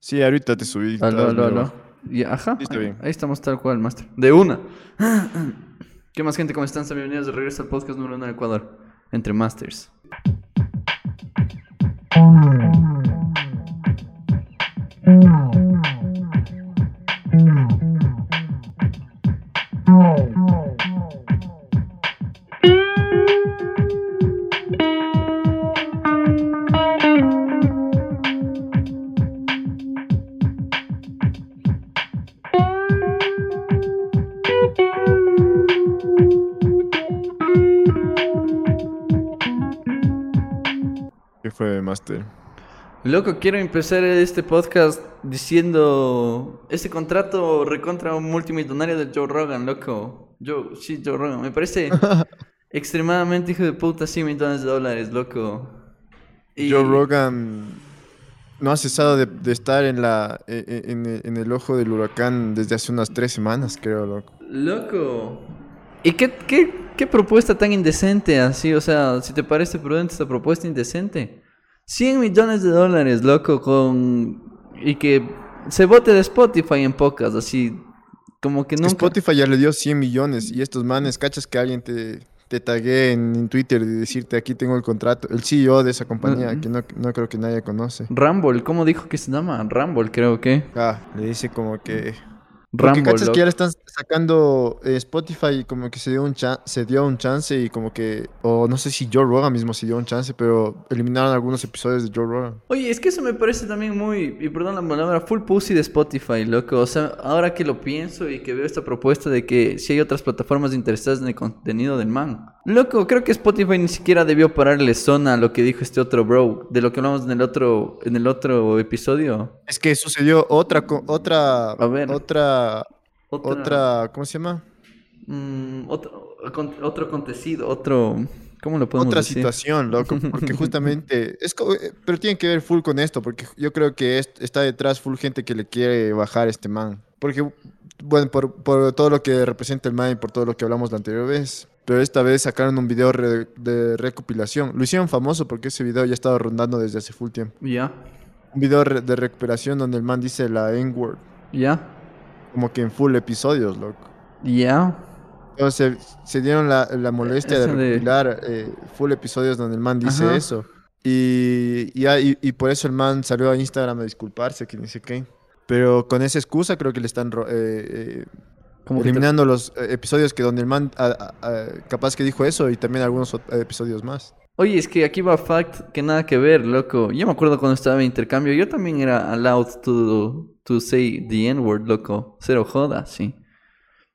Sí, ahorita te subí. Aló, aló, aló. Y, ajá, Sí, está ahí, bien. ahí estamos tal cual, Master. De una. ¿Qué más, gente? ¿Cómo están? Sean Bienvenidos de regreso al podcast número uno en Ecuador. Entre Masters. Loco, quiero empezar este podcast diciendo este contrato recontra multimillonario de Joe Rogan, loco. Joe, sí, Joe Rogan. Me parece extremadamente hijo de puta 100 millones de dólares, loco. Y- Joe Rogan no ha cesado de, de estar en, la, e- e- en el ojo del huracán desde hace unas tres semanas, creo, loco. Loco. ¿Y qué, qué, qué propuesta tan indecente así? O sea, si te parece prudente esta propuesta indecente. 100 millones de dólares, loco, con... Y que se vote de Spotify en pocas, así... Como que nunca... Spotify ya le dio 100 millones y estos manes, cachas que alguien te, te taguee en, en Twitter y decirte aquí tengo el contrato, el CEO de esa compañía, que no, no creo que nadie conoce. Rumble, ¿cómo dijo que se llama? Rumble, creo que. Ah, le dice como que... Porque Rumble, cachas que ya le están sacando eh, Spotify y como que se dio un se dio un chance y como que o no sé si Joe Rogan mismo se dio un chance, pero eliminaron algunos episodios de Joe Rogan. Oye, es que eso me parece también muy, y perdón la palabra, full pussy de Spotify, loco. O sea, ahora que lo pienso y que veo esta propuesta de que si hay otras plataformas interesadas en el contenido del man. Loco, creo que Spotify ni siquiera debió pararle zona a lo que dijo este otro bro, de lo que hablamos en el otro, en el otro episodio. Es que sucedió otra otra A ver. otra Otra, otra ¿cómo se llama? mm, otro, otro acontecido, otro, ¿cómo lo podemos Otra decir? situación, loco, porque justamente es eh, pero tiene que ver full con esto, porque yo creo que es- está detrás full gente que le quiere bajar a este man, porque bueno, por, por todo lo que representa el man y por todo lo que hablamos la anterior vez. Pero esta vez sacaron un video re- de recopilación. Lo hicieron famoso porque ese video ya estaba rondando desde hace full tiempo. Ya, Un video re- de recuperación donde el man dice la N-word, ya, como que en full episodios, loco. ya. Entonces se dieron la, la molestia de recopilar eh, full episodios donde el man dice Ajá. eso. Y, y, y- y por eso el man salió a Instagram a disculparse, que dice qué. Pero con esa excusa creo que le están eh, eh, Como te- eliminando los eh, episodios que donde el man ah, capaz que dijo eso y también algunos eh, episodios más. Oye, es que aquí va fact que nada que ver, loco. Yo me acuerdo cuando estaba en intercambio, yo también era allowed to, to say the N-word, loco. Cero joda, sí.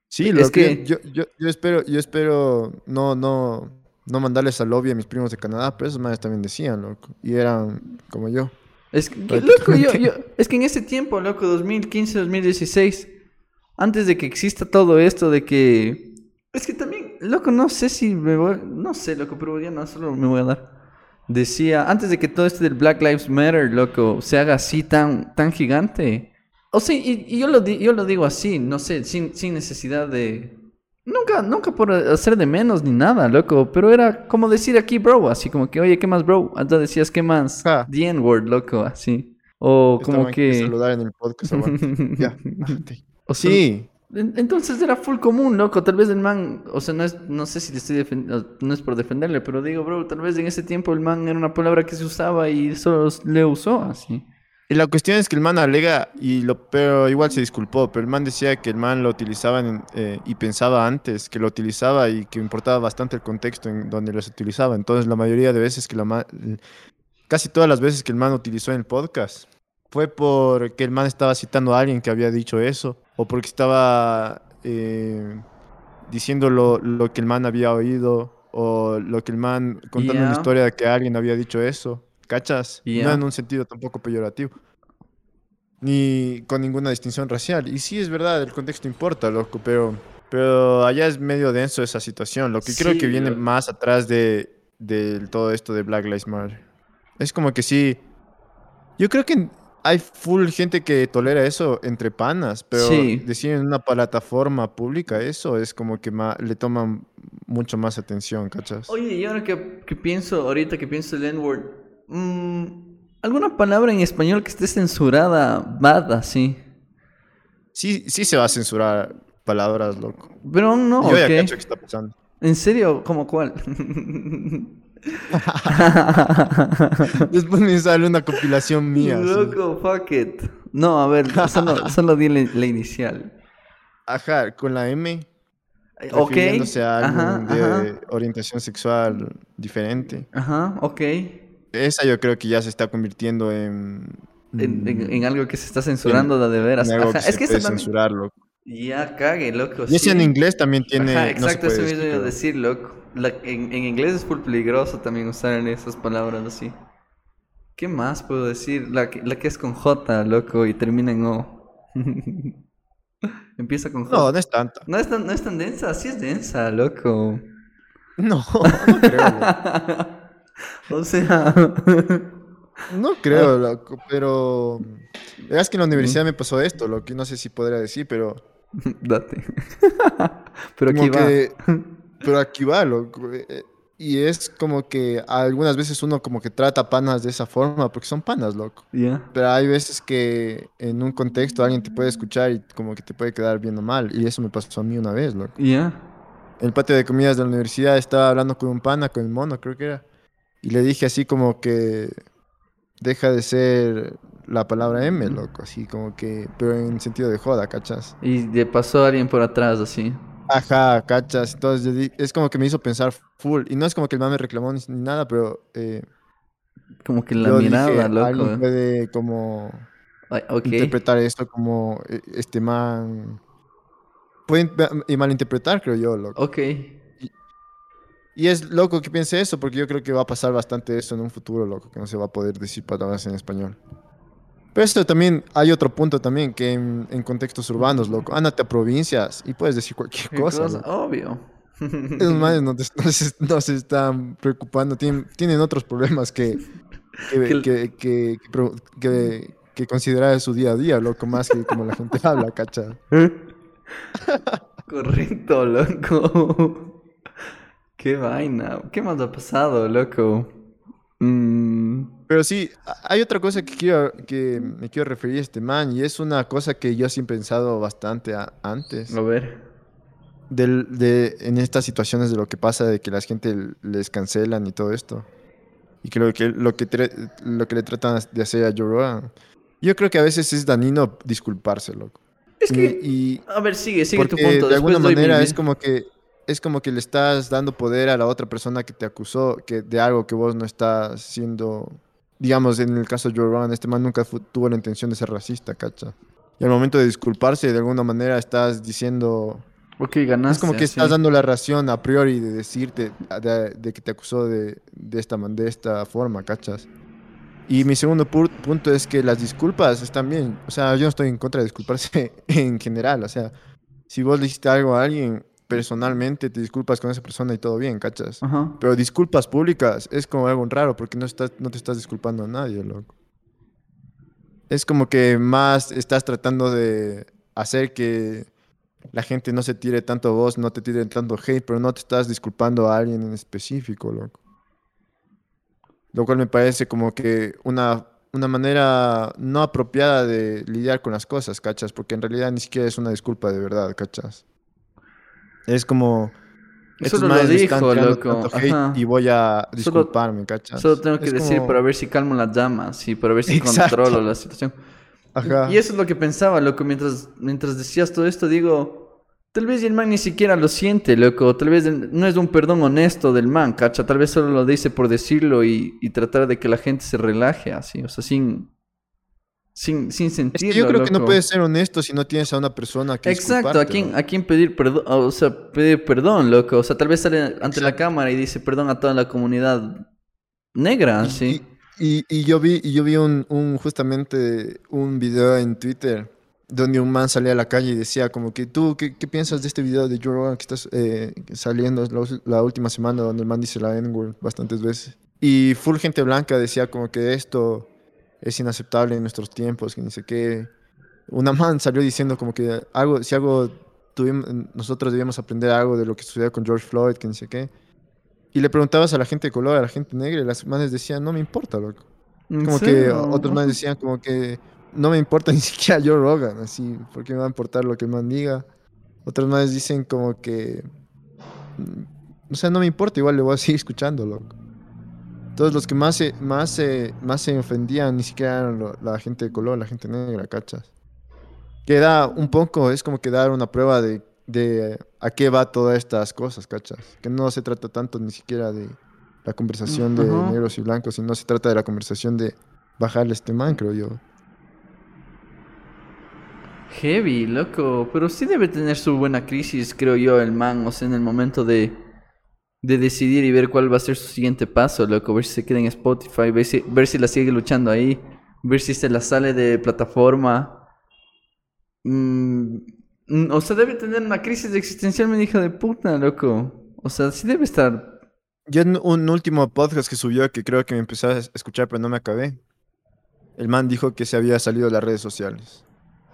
Sí, Es lo que- que yo, yo, yo espero, yo espero no, no, no mandarles al lobby a mis primos de Canadá, pero esos manes también decían, loco. Y eran como yo. Es que, loco, yo, yo, es que en ese tiempo, loco, 2015, 2016, antes de que exista todo esto de que... Es que también, loco, no sé si me voy... No sé, loco, pero ya no, solo me voy a dar. Decía, antes de que todo esto del Black Lives Matter, loco, se haga así tan, tan gigante. O sea, y, y yo, lo di- yo lo digo así, no sé, sin, sin necesidad de... Nunca, nunca por hacer de menos ni nada, loco, pero era como decir aquí, bro, así como que, oye, ¿qué más, bro? Antes decías, ¿qué más? The N-word, loco, así. O como que... saludar en el podcast. ya. Bájate. O sea, Sí, en- Entonces era full común, loco. Tal vez el man, o sea, no es, no sé si le estoy defendiendo, no es por defenderle, pero digo, bro, tal vez en ese tiempo el man era una palabra que se usaba y solo le usó así. Y la cuestión es que el man alega, y lo, pero igual se disculpó, pero el man decía que el man lo utilizaba en- eh, y pensaba antes que lo utilizaba y que importaba bastante el contexto en donde los utilizaba. Entonces la mayoría de veces que la ma- casi todas las veces que el man utilizó en el podcast, fue porque el man estaba citando a alguien que había dicho eso, o porque estaba eh, diciendo lo, lo que el man había oído, o lo que el man contando una Ya. historia de que alguien había dicho eso. ¿Cachas? Ya. No en un sentido tampoco peyorativo. Ni con ninguna distinción racial. Y sí es verdad, el contexto importa, loco, pero, pero allá es medio denso esa situación. Lo que creo Sí, que viene más atrás de, de todo esto de Black Lives Matter. Es como que sí. Yo creo que hay full gente que tolera eso entre panas, pero Sí. decir en una plataforma pública eso es como que ma- le toman mucho más atención, ¿cachas? Oye, y ahora que, que pienso, ahorita que pienso el N-word, mm, ¿Alguna palabra en español que esté censurada, bad, así? Sí, sí se va a censurar palabras, loco. Pero no, Yo ya ok. cacho qué está pasando. ¿En serio? ¿Cómo cuál? Después me sale una compilación mía. así. Loco, fuck it. No, a ver, solo, solo di la, la inicial. Ajá, con la M. Ok. refiriéndose a Ajá, de ajá. orientación sexual diferente. Ajá, ok. Esa yo creo que ya se está convirtiendo en... En, en- en algo que se está censurando de, de veras. en algo que Es se que puede censurarlo. Ya cague, loco. Y ese sí. en inglés también tiene... Ajá, exacto, eso mismo iba a decir, loco. La- en, en inglés es full peligroso también usar esas palabras así. ¿Qué más puedo decir? La que, la que es con J, loco, y termina en O. Empieza con J. No, no es tanta. No es, tan, no es tan densa, sí es densa, loco. No, no creo. o sea... No creo, loco, pero... Es que en la universidad me pasó esto, lo que no sé si podría decir, pero... Date. Pero aquí como va. que- pero aquí va, loco. eh, Y es como que algunas veces uno como que trata panas de esa forma, porque son panas, loco. Ya. Pero hay veces que en un contexto alguien te puede escuchar y como que te puede quedar bien o mal. Y eso me pasó a mí una vez, loco. Ya. En el patio de comidas de la universidad estaba hablando con un pana, con el mono, creo que era. Y le dije así como que deja de ser la palabra M, loco. Así como que, pero en sentido de joda, ¿cachas? Y le pasó a alguien por atrás así. Ajá, cachas. Entonces yo di- es como que me hizo pensar full. Y no es como que el man me reclamó ni, nada, pero eh, Como que la yo mirada, dije, loco. alguien puede como Ay, ok. interpretar esto como eh, este man... Puede in- y malinterpretar, creo yo, loco. Ok. Y es loco que piense eso, porque yo creo que va a pasar bastante eso en un futuro, loco, que no se va a poder decir palabras en español. Pero esto también, hay otro punto también, que en, en contextos urbanos, loco, ándate a provincias y puedes decir cualquier ¿Qué cosa. Obvio. Esos manes no, se, no se están preocupando, tienen, tienen otros problemas que, que, Que que, que, que considerar su día a día, loco, más que como la gente habla, cacha. Correcto, loco. Qué vaina. ¿Qué más ha pasado, loco? Mm, Pero sí, hay otra cosa que quiero que me quiero referir a este man y es una cosa que yo sí he pensado bastante a- antes a ver. del, de en estas situaciones de lo que pasa de que la gente les cancelan y todo esto y que lo que lo que tre- lo que le tratan de hacer a Joe Rogan. Yo creo que a veces es dañino disculparse, loco. Es que. Y, y A ver, sigue, sigue tu punto. de alguna Después manera mi- es como que es como que le estás dando poder a la otra persona que te acusó que de algo que vos no estás siendo digamos en el caso de Joe Rogan este man nunca tuvo la intención de ser racista cacha. Y al momento de disculparse de alguna manera estás diciendo Ok, ganaste. es como que estás dando la ración a priori de decirte de, de que te acusó de, de esta de esta forma cachas. Y mi segundo pu- punto es que las disculpas están bien. O sea yo no estoy en contra de disculparse en general. O sea si vos le hiciste algo a alguien personalmente, te disculpas con esa persona y todo bien, ¿cachas? Ajá. Pero disculpas públicas es como algo raro porque no, estás, no te estás disculpando a nadie, loco. Es como que más estás tratando de hacer que la gente no se tire tanto a vos, no te tire tanto hate, pero no te estás disculpando a alguien en específico, loco. Lo cual me parece como que una, una manera no apropiada de lidiar con las cosas, ¿cachas? Porque en realidad ni siquiera es una disculpa de verdad, ¿cachas? Es como... Solo lo dijo, loco, y voy a disculparme, ¿cachas? Solo tengo que Es decir como- para ver si calmo las llamas y para ver si Exacto. controlo la situación. Ajá. Y eso es lo que pensaba, loco, mientras, mientras decías todo esto, digo, tal vez el man ni siquiera lo siente, loco, tal vez no es un perdón honesto del man, cacha, tal vez solo lo dice por decirlo y, y tratar de que la gente se relaje así, o sea, sin, sin, sin Es que sentirlo, yo creo que no loco. puedes ser honesto si no tienes a una persona que Exacto, ¿a quién, a quién pedir perdón? O sea, pedir perdón, loco. O sea, tal vez sale ante la cámara y dice perdón a toda la comunidad negra, Y- sí. Y, y yo vi, y yo vi un, un- justamente un video en Twitter donde un man salía a la calle y decía como que tú, ¿qué, qué piensas de este video de Joe Rogan que estás eh, saliendo la última semana donde el man dice la N-word bastantes veces? Y full gente blanca decía como que esto es inaceptable en nuestros tiempos, que ni sé qué. Una man salió diciendo como que algo, si algo tuvimos, nosotros debíamos aprender algo de lo que sucedió con George Floyd, que ni sé qué. Y le preguntabas a la gente de color, a la gente negra, y las manes decían, no me importa, loco. ¿En Como que serio? otros más decían como que no me importa ni siquiera Joe Rogan, así, porque me va a importar lo que el man diga. Otros más dicen como que, mm, o sea, no me importa, igual le voy a seguir escuchando, loco. Todos los que más se, más se, más se ofendían ni siquiera eran la gente de color, la gente negra, ¿cachas? Que da un poco, es como que dar una prueba de, de a qué va todas estas cosas, ¿cachas? Que no se trata tanto ni siquiera de la conversación de negros y blancos, sino se trata de la conversación de bajarle este man, creo yo. Heavy, loco. Pero sí debe tener su buena crisis, creo yo, el man. O sea, en el momento de, de decidir y ver cuál va a ser su siguiente paso, loco. Ver si se queda en Spotify, ver si, ver si la sigue luchando ahí. Ver si se la sale de plataforma. Mm, mm, o sea, debe tener una crisis existencial, mi hija de puta, loco. O sea, sí debe estar. Yo en un último podcast que subió, que creo que me empecé a escuchar, pero no me acabé. El man dijo que se había salido de las redes sociales.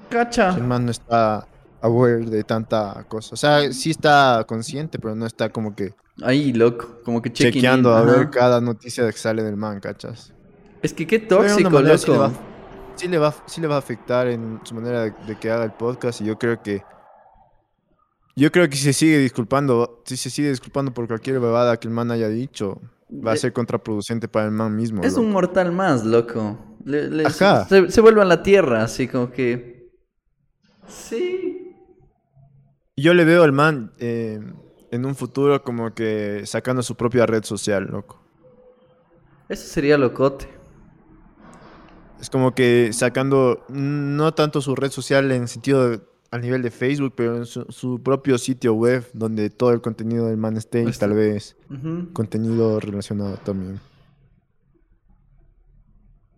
Cacha. El man no está aware de tanta cosa. O sea, sí está consciente, pero no está como que Ahí, loco. Como que chequeando in, a ver cada noticia que sale del man, ¿cachas? Es que qué tóxico, sí le, loco. va, sí, le va, sí le va a afectar en su manera de, de que haga el podcast y yo creo que yo creo que si se sigue disculpando, si se sigue disculpando por cualquier bebada que el man haya dicho, va a ser contraproducente para el man mismo. Es loco. un mortal más, loco. Le- le- Ajá. Se, se vuelve a la tierra, así como que. Sí. Yo le veo al man eh, en un futuro como que sacando su propia red social, loco. Eso sería locote. Es como que sacando no tanto su red social en sentido de- al nivel de Facebook, pero en su, su propio sitio web donde todo el contenido del man esté y tal vez contenido relacionado también.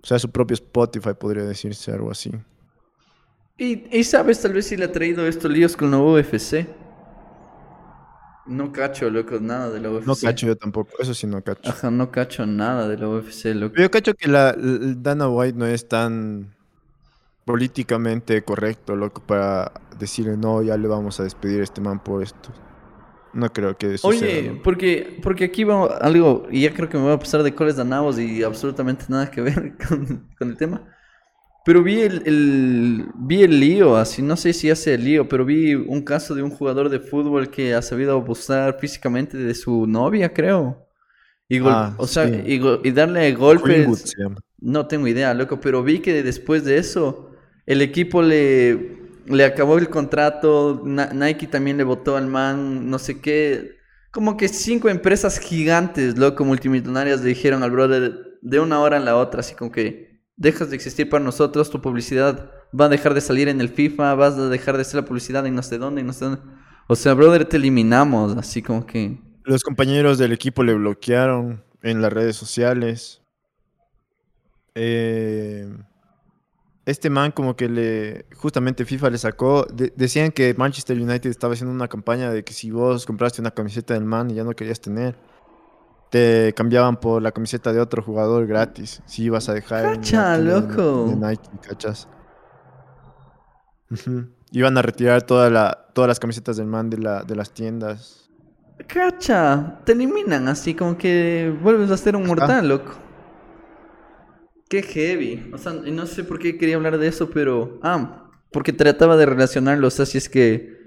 O sea, su propio Spotify podría decirse algo así. Y, y sabes, tal vez si le ha traído estos líos con la UFC. No cacho, loco, nada de la UFC. No cacho yo tampoco, eso sí no cacho. Ajá, no cacho nada de la UFC, loco. Pero yo cacho que la, Dana White no es tan políticamente correcto, loco, para decirle no, ya le vamos a despedir a este man por esto. No creo que suceda. Oye, porque, porque aquí va algo, y ya creo que me voy a pasar de coles danavos y absolutamente nada que ver con, con el tema. Pero vi el, el- vi el lío, así, no sé si hace el lío, pero vi un caso de un jugador de fútbol que ha sabido abusar físicamente de su novia, creo. Y gol- Ah, o sea, sí. y, darle golpes. No tengo idea, loco, pero vi que después de eso el equipo le, le acabó el contrato, Na- Nike también le votó al man, no sé qué. Como que cinco empresas gigantes, loco, multimillonarias le dijeron al brother de una hora a la otra, así como que dejas de existir para nosotros, tu publicidad va a dejar de salir en el FIFA, vas a dejar de ser la publicidad en no sé dónde, en no sé dónde. O sea, brother, te eliminamos, así como que... Los compañeros del equipo le bloquearon en las redes sociales. Eh, este man como que le, justamente FIFA le sacó, de- decían que Manchester United estaba haciendo una campaña de que si vos compraste una camiseta del man y ya no querías tener, te cambiaban por la camiseta de otro jugador gratis, si ibas a dejar Cacha, loco. de Nike, ¿cachas? Iban a retirar toda la, todas las camisetas del man de, la, de las tiendas. Cacha, te eliminan así como que vuelves a ser un mortal, loco. Qué heavy. O sea, no sé por qué quería hablar de eso, pero. Ah, porque trataba de relacionarlo. O sea, si es que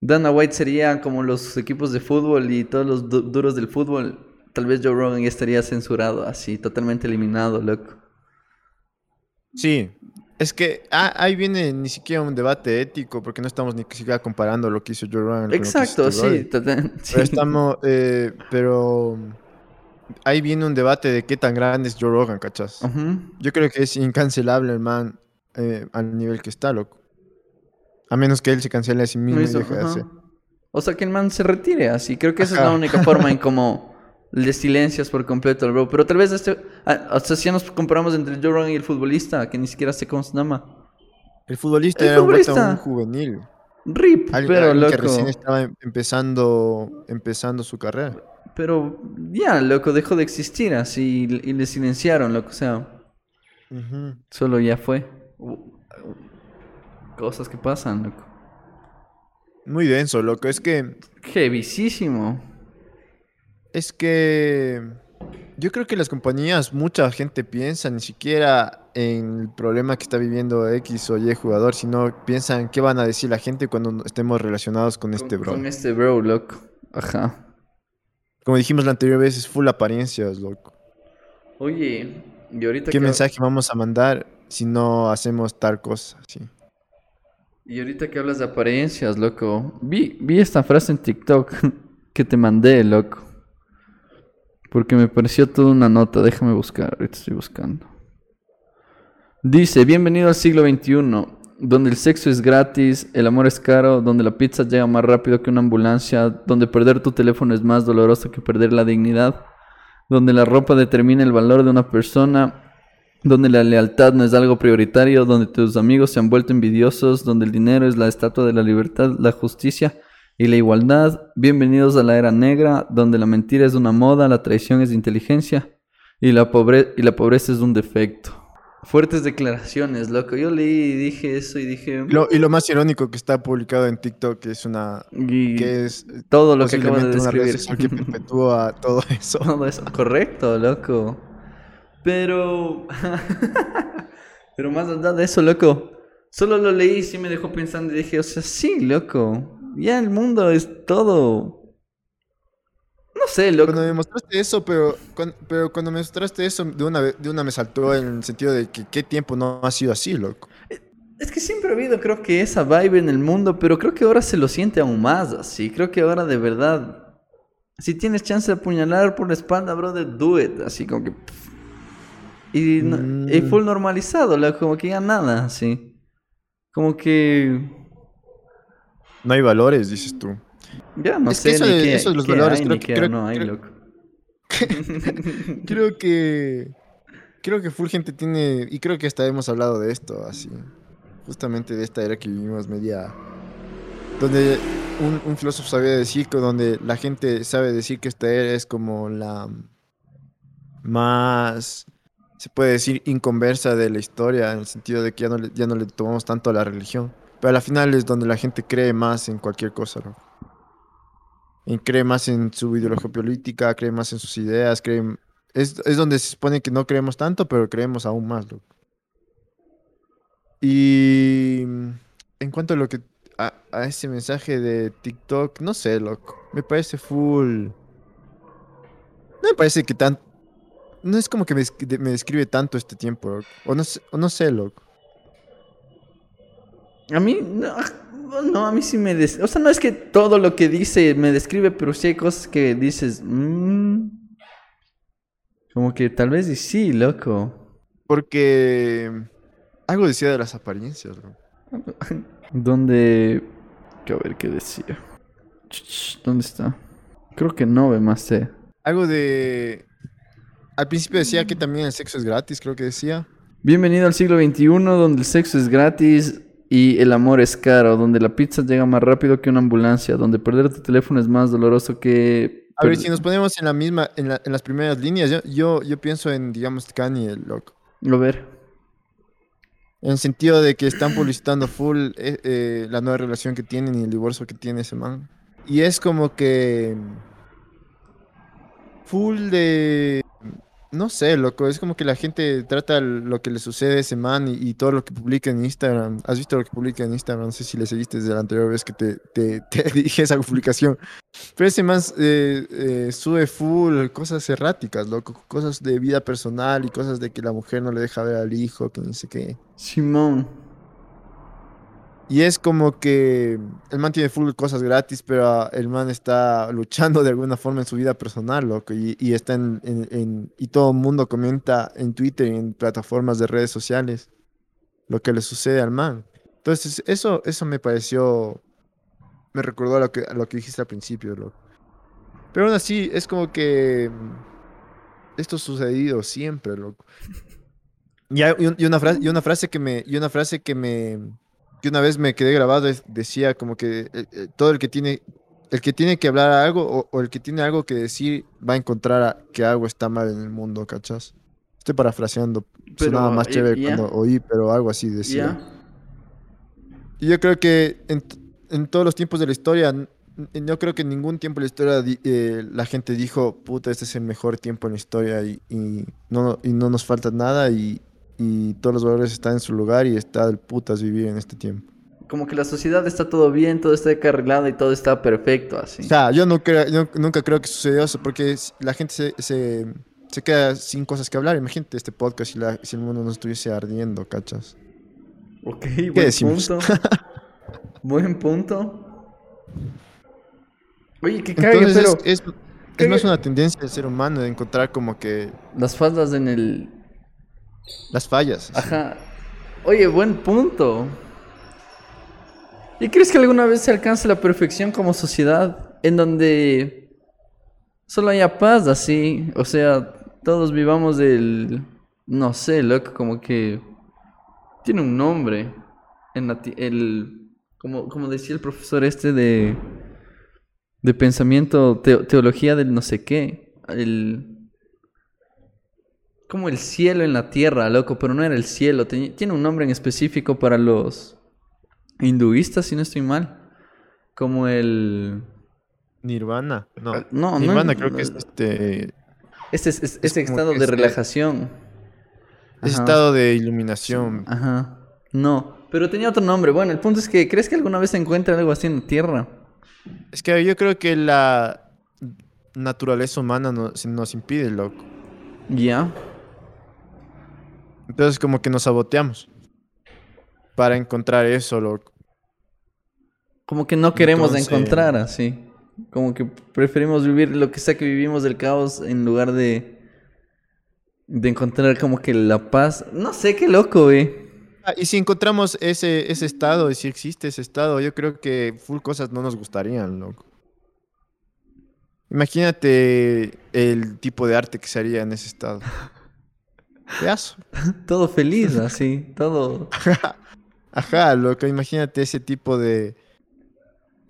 Dana White sería como los equipos de fútbol y todos los du- duros del fútbol, tal vez Joe Rogan ya estaría censurado, así, totalmente eliminado, loco. Sí, es que ah, ahí viene ni siquiera un debate ético, porque no estamos ni siquiera comparando lo que hizo Joe Rogan con lo que hizo Exacto, sí, brother. total- sí. Pero estamos, eh, pero ahí viene un debate de qué tan grande es Joe Rogan, ¿cachas? Yo creo que es incancelable el man eh, al nivel que está, loco. A menos que él se cancele a sí mismo y deje de hacer. O sea, que el man se retire así. Creo que esa es la única forma en cómo le silencias por completo al bro. Pero tal vez este... ah, O sea, si ya nos comparamos entre Joe Rogan y el futbolista, que ni siquiera sé cómo se llama. El futbolista El era un futbolista. muy juvenil. Rip, pero alguien que recién estaba em- empezando, empezando su carrera. Pero ya, loco, dejó de existir así y le silenciaron, loco. O sea, solo ya fue. Cosas que pasan, loco. Muy denso, loco. Es que Heavisísimo. Es que Yo creo que las compañías, mucha gente piensa ni siquiera en el problema que está viviendo X o Y jugador, sino piensan qué van a decir la gente cuando estemos relacionados con este bro. Con este bro, loco. Ajá. Como dijimos la anterior vez, es full apariencias, loco. Oye, y ahorita ¿Qué que... mensaje vamos a mandar si no hacemos tal cosa? Sí. Y ahorita que hablas de apariencias, loco. Vi, vi esta frase en TikTok que te mandé, loco. Porque me pareció toda una nota. Déjame buscar, ahorita estoy buscando. Dice, bienvenido al siglo XXI, donde el sexo es gratis, el amor es caro, donde la pizza llega más rápido que una ambulancia, donde perder tu teléfono es más doloroso que perder la dignidad, donde la ropa determina el valor de una persona, donde la lealtad no es algo prioritario, donde tus amigos se han vuelto envidiosos, donde el dinero es la estatua de la libertad, la justicia y la igualdad. Bienvenidos a la era negra, donde la mentira es una moda, la traición es inteligencia y la, pobre y la pobreza es un defecto. Fuertes declaraciones, loco. Yo leí y dije eso y dije... Lo- y lo más irónico que está publicado en TikTok es una y que es todo lo que acabas de una describir. social que perpetúa todo eso. Todo eso, correcto, loco. Pero. Pero más allá de eso, loco. Solo lo leí y sí me dejó pensando y dije, o sea, sí, loco. Ya el mundo es todo. No sé, loco. Cuando me mostraste eso, pero, pero cuando me mostraste eso, de una, de una me saltó en el sentido de que qué tiempo no ha sido así, loco. Es que siempre ha habido, creo que esa vibe en el mundo, pero creo que ahora se lo siente aún más así. Creo que ahora de verdad. Si tienes chance de apuñalar por la espalda, brother, do it. Así como que. pff. Y, no- y Mm. full normalizado, loco, como que ya nada, así. Como que. No hay valores, dices tú. Ya no Es que sé eso ni de- qué, eso de los qué valores, hay, creo ni que- creo- no hay, creo- loco. Creo que. Creo que full gente tiene. Y creo que hasta hemos hablado de esto, así. Justamente de esta era que vivimos media. Donde un, un filósofo sabía decir que donde la gente sabe decir que esta era es como la más. Se puede decir inconversa de la historia, en el sentido de que ya no le, ya no le tomamos tanto a la religión. Pero al final es donde la gente cree más en cualquier cosa, ¿no? Y cree más en su ideología política, cree más en sus ideas, cree... Es, es donde se supone que no creemos tanto, pero creemos aún más, loco. Y en cuanto a lo que... A, a ese mensaje de TikTok, no sé, loco. Me parece full... No me parece que tan... No es como que me, me describe tanto este tiempo, loco. O no o no sé, loco. A mí, no, no, a mí sí me... des- O sea, no es que todo lo que dice me describe, pero sí hay cosas que dices... mm, como que tal vez y sí, loco. Porque... Algo decía de las apariencias, loco. Donde... A ver qué decía. ¿Dónde está? Creo que no ve más sé. Algo de... Al principio decía que también el sexo es gratis, creo que decía. Bienvenido al siglo XXI, donde el sexo es gratis y el amor es caro, donde la pizza llega más rápido que una ambulancia, donde perder tu teléfono es más doloroso que... A ver, si nos ponemos en la misma, en, la- en las primeras líneas, yo, yo, yo pienso en, digamos, Kanye, loco. A ver. En el sentido de que están publicitando full eh, eh, la nueva relación que tienen y el divorcio que tiene ese man. Y es como que... Full de... No sé, loco, es como que la gente trata lo que le sucede a ese man y, todo lo que publica en Instagram. ¿Has visto lo que publica en Instagram? No sé si le seguiste desde la anterior vez que te, dije esa publicación. Pero ese man eh, eh, sube full cosas erráticas, loco. Cosas de vida personal y cosas de que la mujer no le deja ver al hijo, que ni sé qué. Simón. Y es como que el man tiene full cosas gratis, pero ah, el man está luchando de alguna forma en su vida personal, loco. Y, y está en, en- y todo el mundo comenta en Twitter y en plataformas de redes sociales lo que le sucede al man. Entonces, eso, eso me pareció, me recordó a lo que, a lo que dijiste al principio, loco. Pero aún así, es como que mm, esto ha sucedido siempre, loco. Y, hay- y una frase, y una frase que me, y una frase que me, que una vez me quedé grabado decía como que eh, eh, todo el que tiene, el que tiene que hablar algo o, o el que tiene algo que decir va a encontrar a- que algo está mal en el mundo, ¿cachas? Estoy parafraseando, Pero, sonaba más chévere cuando oí, pero algo así decía. Y yo creo que en, en todos los tiempos de la historia no creo que en ningún tiempo en la historia eh, la gente dijo, puta, este es el mejor tiempo en la historia y, y no, y no nos falta nada y, y todos los valores están en su lugar y está del putas vivir en este tiempo. Como que la sociedad está todo bien, todo está arreglado y todo está perfecto así. O sea, yo, no creo, yo nunca creo que sucedió eso porque la gente se, se, se queda sin cosas que hablar. Imagínate este podcast si, la, si el mundo no estuviese ardiendo, ¿cachas? Ok, buen decimos? punto. buen punto. Oye, qué cague, Entonces pero es, es, es más una tendencia del ser humano de encontrar como que las faldas en el... las fallas. Ajá. Oye, buen punto. ¿Y crees que alguna vez se alcance la perfección como sociedad en donde solo haya paz así? O sea, todos vivamos del... No sé, loco, como que... Tiene un nombre. En la el... Como, como decía el profesor este de... De pensamiento, teo- teología del no sé qué. El... Como el cielo en la tierra, loco, pero no era el cielo. Tiene un nombre en específico para los hinduistas, si no estoy mal. Como el... Nirvana, no. Ah, no, Nirvana no, creo que es este, Este, es- es- Es este estado de este- relajación. ese estado de iluminación. Ajá. No, pero tenía otro nombre. Bueno, el punto es que, ¿crees que alguna vez se encuentre algo así en la tierra? Es que yo creo que la naturaleza humana nos, nos impide, loco. Ya. Entonces como que nos saboteamos para encontrar eso, loco. Como que no queremos Entonces- encontrar así. Como que preferimos vivir lo que sea que vivimos del caos en lugar de. de encontrar como que la paz. No sé, qué loco, güey. Ah, y si encontramos ese, ese estado, y si existe ese estado, yo creo que full cosas no nos gustarían, loco. Imagínate el tipo de arte que se haría en ese estado. Pedazo. Todo feliz, así. Todo. Ajá, loco, imagínate ese tipo de...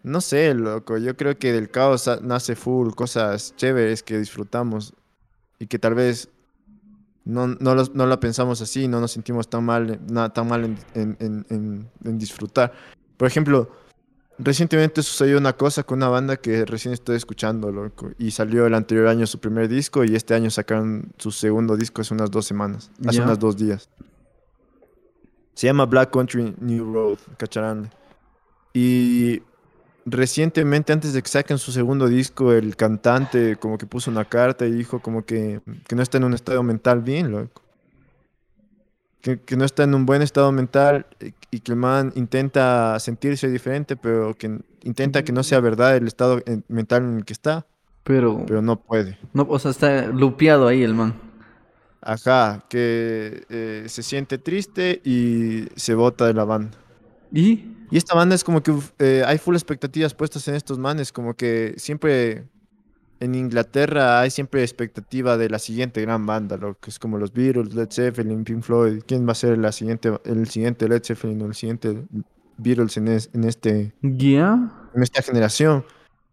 No sé, loco, yo creo que del caos nace full cosas chéveres que disfrutamos y que tal vez no, no, los- no la pensamos así, no nos sentimos tan mal, na- tan mal en, en- en- en- en disfrutar. Por ejemplo, recientemente sucedió una cosa con una banda que recién estoy escuchando, loco, y salió el anterior año su primer disco y este año sacaron su segundo disco hace unas dos semanas, hace Ya. unas dos días. Se llama Black Country New Road, cacharán. Y recientemente, antes de que saquen su segundo disco, el cantante como que puso una carta y dijo como que, que no está en un estado mental bien, loco. Que, que no está en un buen estado mental y- que el man intenta sentirse diferente, pero que intenta que no sea verdad el estado en- mental en el que está, Pero. pero no puede. No, o sea, está lupeado ahí el man. Ajá, que eh, se siente triste y se bota de la banda. ¿Y? Y esta banda es como que eh, hay full expectativas puestas en estos manes, como que siempre en Inglaterra hay siempre expectativa de la siguiente gran banda, lo que es como los Beatles, Led Zeppelin, Pink Floyd, quién va a ser la siguiente, el siguiente Led Zeppelin o el siguiente Beatles en, es- en este, ¿Ya? en esta generación.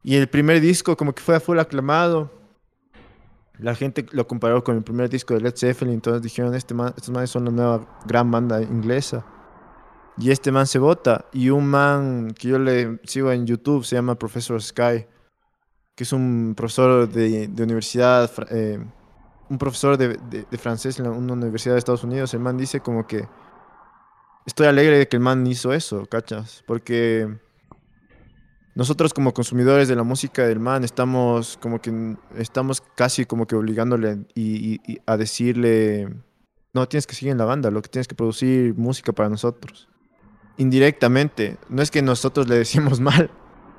Y el primer disco como que fue full aclamado. La gente lo comparó con el primer disco de Led Zeppelin, entonces dijeron, este man, estos manes son la nueva gran banda inglesa. Y este man se vota. Y un man que yo le sigo en YouTube se llama Professor Sky, que es un profesor de, universidad, eh, un profesor de, francés en una universidad de Estados Unidos. El man dice como que estoy alegre de que el man hizo eso, ¿cachas? Porque nosotros como consumidores de la música del man estamos como que estamos casi como que obligándole y a decirle no tienes que seguir en la banda lo que tienes que producir música para nosotros indirectamente no es que nosotros le decimos mal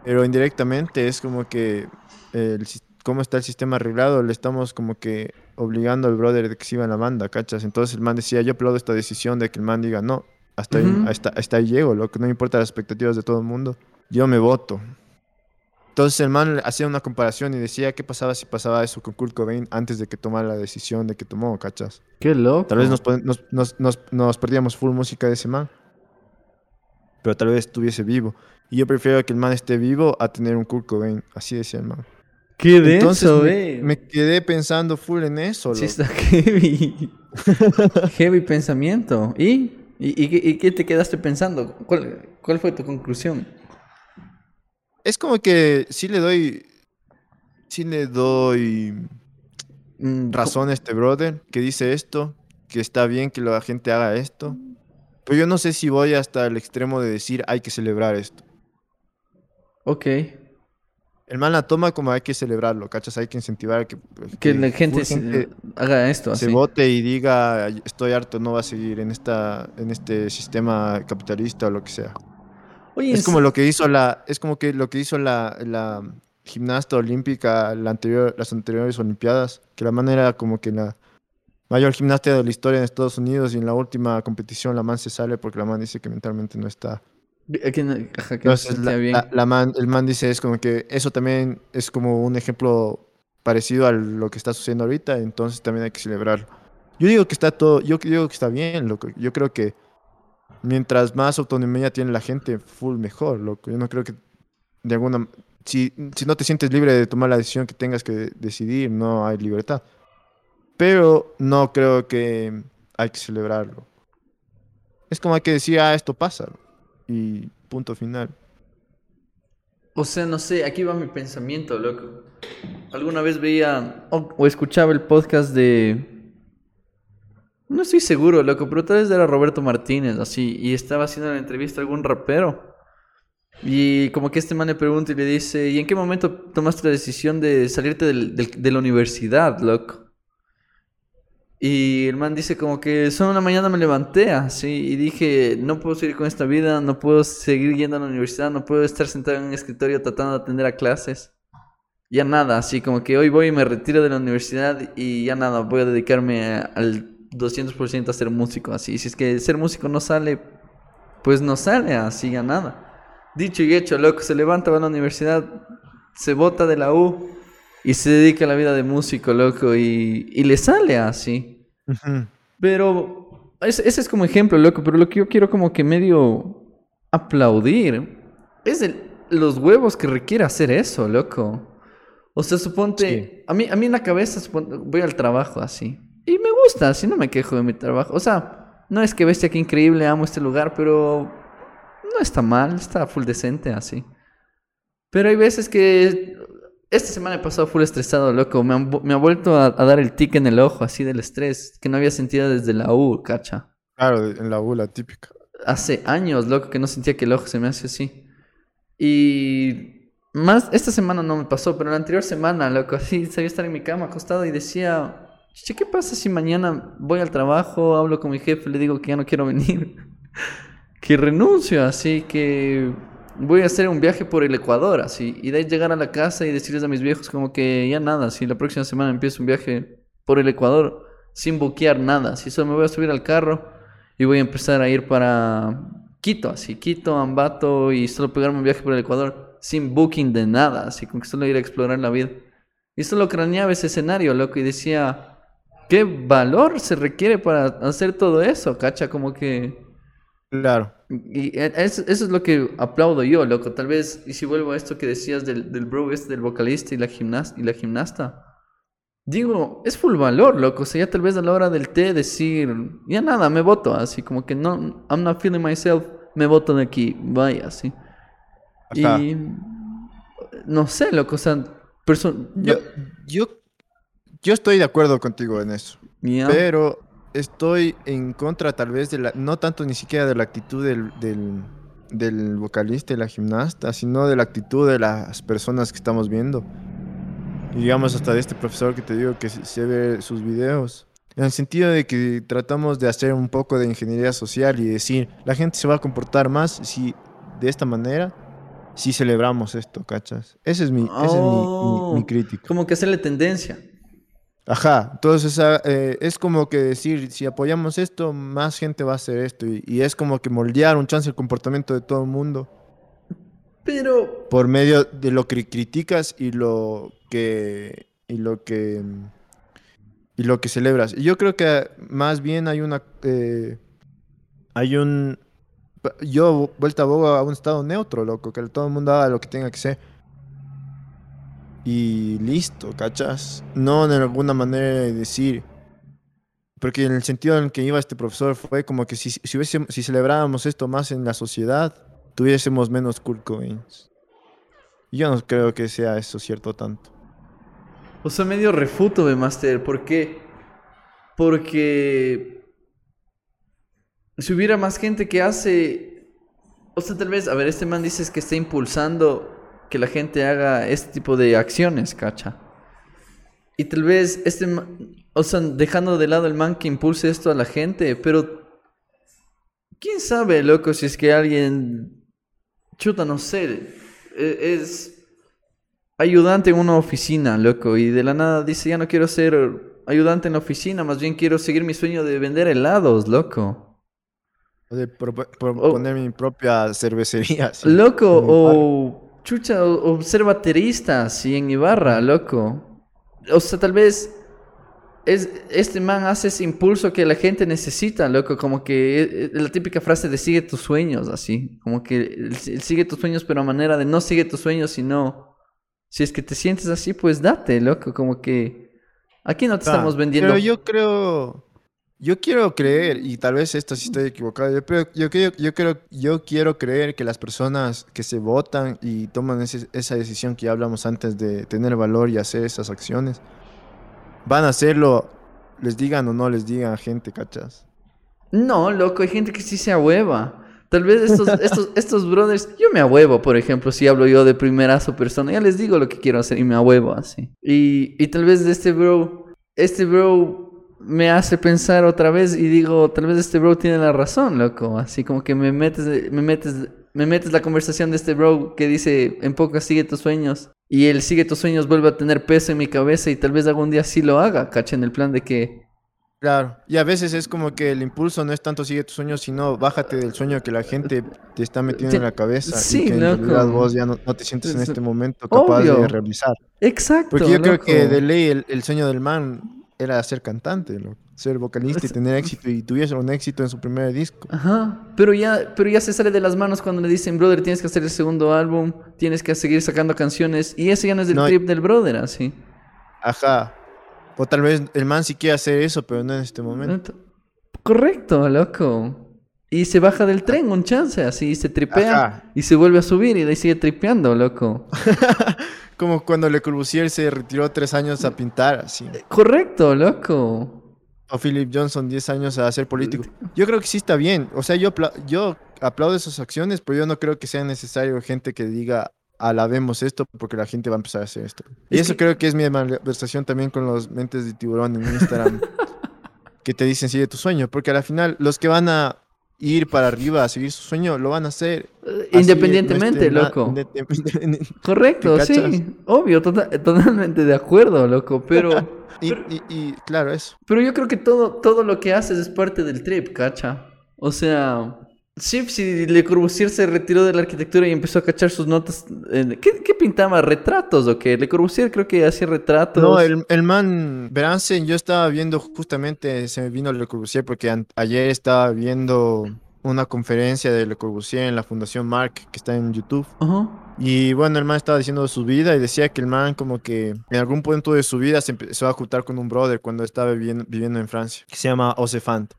pero indirectamente es como que el, cómo está el sistema arreglado le estamos como que obligando al brother de que siga en la banda cachas entonces el man decía yo aplaudo esta decisión de que el man diga no hasta, ahí, hasta, hasta ahí llego lo que no me importa las expectativas de todo el mundo yo me voto. Entonces el man hacía una comparación y decía qué pasaba si pasaba eso con Kurt Cobain antes de que tomara la decisión de que tomó, ¿cachas? Qué loco. Tal vez nos, nos, nos- nos perdíamos full música de ese man, pero tal vez estuviese vivo. Y yo prefiero que el man esté vivo a tener un Kurt Cobain, así decía el man. Qué denso, Entonces me, güey. me quedé pensando full en eso. Sí loco. está heavy. heavy pensamiento. ¿Y? ¿Y, y qué- y qué te quedaste pensando? ¿Cuál, cuál fue tu conclusión? es como que sí le doy, sí le doy Mm, razón a este brother que dice esto, que está bien que la gente haga esto. Pero yo no sé si voy hasta el extremo de decir hay que celebrar esto. Ok. El man la toma como hay que celebrarlo, ¿cachas? Hay que incentivar que, pues, Que la gente, se- haga esto se así. vote y diga estoy harto, no va a seguir en esta en este sistema capitalista o lo que sea. Oye, Es como lo que hizo la es como que lo que hizo la, la gimnasta olímpica la anterior, las anteriores olimpiadas, que la man era como que la mayor gimnasta de la historia en Estados Unidos y en la última competición la man se sale porque la man dice que mentalmente no está. eh, que no- ajá, que Entonces, la, bien. la- la man, el man dice es como que eso también es como un ejemplo parecido a lo que está sucediendo ahorita, entonces también hay que celebrarlo. Yo digo que está todo, yo digo que está bien, loco. Yo creo que mientras más autonomía tiene la gente, full mejor, loco. Yo no creo que de alguna si, si no te sientes libre de tomar la decisión que tengas que decidir, no hay libertad. Pero no creo que hay que celebrarlo. Es como que decir, ah, esto pasa. Y punto final. O sea, no sé, aquí va mi pensamiento, loco. Alguna vez veía o, o escuchaba el podcast de... No estoy seguro, loco, pero tal vez era Roberto Martínez, así, y estaba haciendo la entrevista a algún rapero. Y como que este man le pregunta y le dice, ¿y en qué momento tomaste la decisión de salirte del- del- de la universidad, loco? Y el man dice como que solo una mañana me levanté así y dije, no puedo seguir con esta vida, no puedo seguir yendo a la universidad, no puedo estar sentado en un escritorio tratando de atender a clases. Ya nada, así como que hoy voy y me retiro de la universidad y ya nada, voy a dedicarme al 200% a ser músico, así. Si es que ser músico no sale, pues no sale, así ya nada. Dicho y hecho, loco, se levanta, va a la universidad, se bota de la U y se dedica a la vida de músico, loco, y, y le sale así. Pero ese, ese es como ejemplo, loco, pero lo que yo quiero como que medio aplaudir es el- los huevos que requiere hacer eso, loco. O sea, suponte, Sí. a, mí, a mí en la cabeza suponte, voy al trabajo así. Y me gusta, así no me quejo de mi trabajo. O sea, no es que bestia, que increíble, amo este lugar, pero no está mal, está full decente así. Pero hay veces que esta semana he pasado full estresado, loco. Me, han vu- me ha vuelto a, a dar el tic en el ojo, así del estrés, que no había sentido desde la U, cacha. Claro, en la bula típica. Hace años, loco, que no sentía que el ojo se me hace así. Y más, esta semana no me pasó, pero la anterior semana, loco, así sabía estar en mi cama acostado y decía, che, ¿qué pasa si mañana voy al trabajo, hablo con mi jefe, le digo que ya no quiero venir? que renuncio, así que voy a hacer un viaje por el Ecuador, así, y de ahí llegar a la casa y decirles a mis viejos como que ya nada, si la próxima semana empiezo un viaje por el Ecuador sin buquear nada, si solo me voy a subir al carro y voy a empezar a ir para Quito, así, Quito, Ambato y solo pegarme un viaje por el Ecuador sin booking de nada, así como que solo ir a explorar la vida. Y solo craneaba ese escenario, loco, y decía, ¿qué valor se requiere para hacer todo eso, cacha? Como que... Claro. Y e- eso, eso es lo que aplaudo yo, loco. Tal vez, y si vuelvo a esto que decías del, del bro este, del vocalista y la, gimnasta, y la gimnasta. Digo, es full valor, loco. O sea, ya tal vez a la hora del té decir, ya nada, me voto. Así como que no, I'm not feeling myself, me voto de aquí, vaya, así. Ajá. Y no sé, loco, o sea, Yo, yo, yo estoy de acuerdo contigo en eso. ya. Pero estoy en contra tal vez de la, no tanto ni siquiera de la actitud del, del, del vocalista y la gimnasta, sino de la actitud de las personas que estamos viendo. Y digamos hasta de este profesor que te digo que se ve sus videos. En el sentido de que tratamos de hacer un poco de ingeniería social y decir, la gente se va a comportar más si de esta manera, si celebramos esto, ¿cachas? Ese es mi, ese es mi- mi, mi Oh. crítica. Como que hacerle tendencia. Ajá, entonces eh, es como que decir, si apoyamos esto, más gente va a hacer esto. Y, y es como que moldear un chance el comportamiento de todo el mundo Pero por medio de lo que criticas y lo que y lo que y lo que celebras. Y yo creo que más bien hay una eh, hay un yo vuelta a boga a un estado neutro, loco, que todo el mundo haga lo que tenga que ser. Y listo, ¿cachas? No de alguna manera de decir. Porque en el sentido en el que iba este profesor fue como que si, si, si celebrábamos esto más en la sociedad, tuviésemos menos Cobains. Y yo no creo que sea eso cierto tanto. O sea, medio refuto, de Master. ¿Por qué? Porque si hubiera más gente que hace, o sea, tal vez, a ver, este man dices que está impulsando que la gente haga este tipo de acciones, cacha. Y tal vez este, o sea, dejando de lado el man que impulse esto a la gente, pero quién sabe, loco, si es que alguien, chuta, no sé, e, es ayudante en una oficina, loco, y de la nada dice, ya no quiero ser ayudante en la oficina, más bien quiero seguir mi sueño de vender helados, loco. De poner mi propia cervecería. loco, o chucha, o, ser baterista, así en Ibarra, loco. O sea, tal vez es, este man hace ese impulso que la gente necesita, loco. Como que es la típica frase de sigue tus sueños, así. Como que sigue tus sueños, pero a manera de no sigue tus sueños, sino. Si es que te sientes así, pues date, loco. Como que. Aquí no te estamos vendiendo. Pero yo creo. Yo quiero creer, y tal vez esto sí estoy equivocado, yo, pero yo, yo, yo, quiero, yo quiero creer que las personas que se votan y toman esa decisión que ya hablamos antes de tener valor y hacer esas acciones, van a hacerlo, les digan o no les digan a gente, ¿cachas? No, loco, hay gente que sí se ahueva. Tal vez estos, estos, estos brothers, yo me ahuevo, por ejemplo, si hablo yo de primerazo persona, ya les digo lo que quiero hacer y me ahuevo así. Y, y tal vez de este bro, este bro me hace pensar otra vez y digo, tal vez este bro tiene la razón, loco. Así como que me metes, me metes, me metes la conversación de este bro que dice, en pocas sigue tus sueños. Y el sigue tus sueños vuelve a tener peso en mi cabeza y tal vez algún día sí lo haga, cacha, en el plan de que... Claro, y a veces es como que el impulso no es tanto sigue tus sueños, sino bájate del sueño que la gente te está metiendo en la cabeza. Sí, y que loco. En realidad vos ya no, te sientes en este momento capaz de realizar. Exacto. Porque yo creo que de ley el, el sueño del man era ser cantante, ser vocalista y tener éxito y tuviese un éxito en su primer disco. Ajá, pero ya, pero ya se sale de las manos cuando le dicen, brother, tienes que hacer el segundo álbum, tienes que seguir sacando canciones y ese ya no es del trip del brother, así. Ajá. O tal vez el man sí quiere hacer eso, pero no en este momento. Correcto, loco. Y se baja del tren un chance, así, se tripea y se vuelve a subir y de ahí sigue tripeando, loco. Como cuando Le Corbusier se retiró tres años a pintar, así. Correcto, loco. O Philip Johnson, diez años a ser político. Yo creo que sí está bien. O sea, yo, yo aplaudo esas acciones, pero yo no creo que sea necesario gente que diga, alabemos esto, porque la gente va a empezar a hacer esto. y eso creo que es mi conversación también con los mentes de tiburón en Instagram, que te dicen sigue tu sueño, porque al final los que van a ir para arriba a seguir su sueño, lo van a hacer. Independientemente, loco. Correcto, sí. Obvio, tota-, totalmente de acuerdo, loco. Pero y, claro, eso. Pero yo creo que todo, todo lo que haces es parte del trip, cacha. O sea, Sí, si Le Corbusier se retiró de la arquitectura y empezó a cachar sus notas. ¿Qué, pintaba? ¿Retratos o qué? Le Corbusier creo que hacía retratos. No, el, el man, Bransen, yo estaba viendo justamente, se me vino Le Corbusier porque ayer estaba viendo una conferencia de Le Corbusier en la Fundación Mark que está en YouTube. Y bueno, el man estaba diciendo su vida y decía que el man como que en algún punto de su vida se empezó a juntar con un brother cuando estaba viviendo, viviendo en Francia, que se llama Osefant.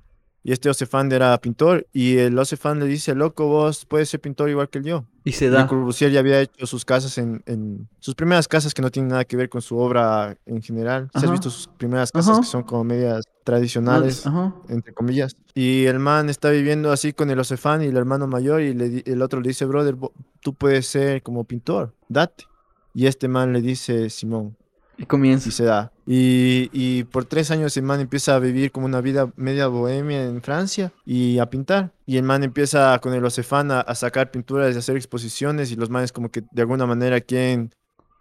Y este Osefand era pintor y el Osefand le dice, loco, vos puedes ser pintor igual que yo. Y se da. Y Corbusier ya había hecho sus casas en, en, sus primeras casas que no tienen nada que ver con su obra en general. ¿Has visto sus primeras casas que son como medias tradicionales, entre comillas? Y el man está viviendo así con el Osefand y el hermano mayor y le, el otro le dice, brother, tú puedes ser como pintor, date. Y este man le dice, Simón, y comienza. Y se da. Y, y, por tres años el man empieza a vivir como una vida media bohemia en Francia y a pintar. Y el man empieza con el Ocefan a, sacar pinturas y hacer exposiciones y los manes como que de alguna manera quieren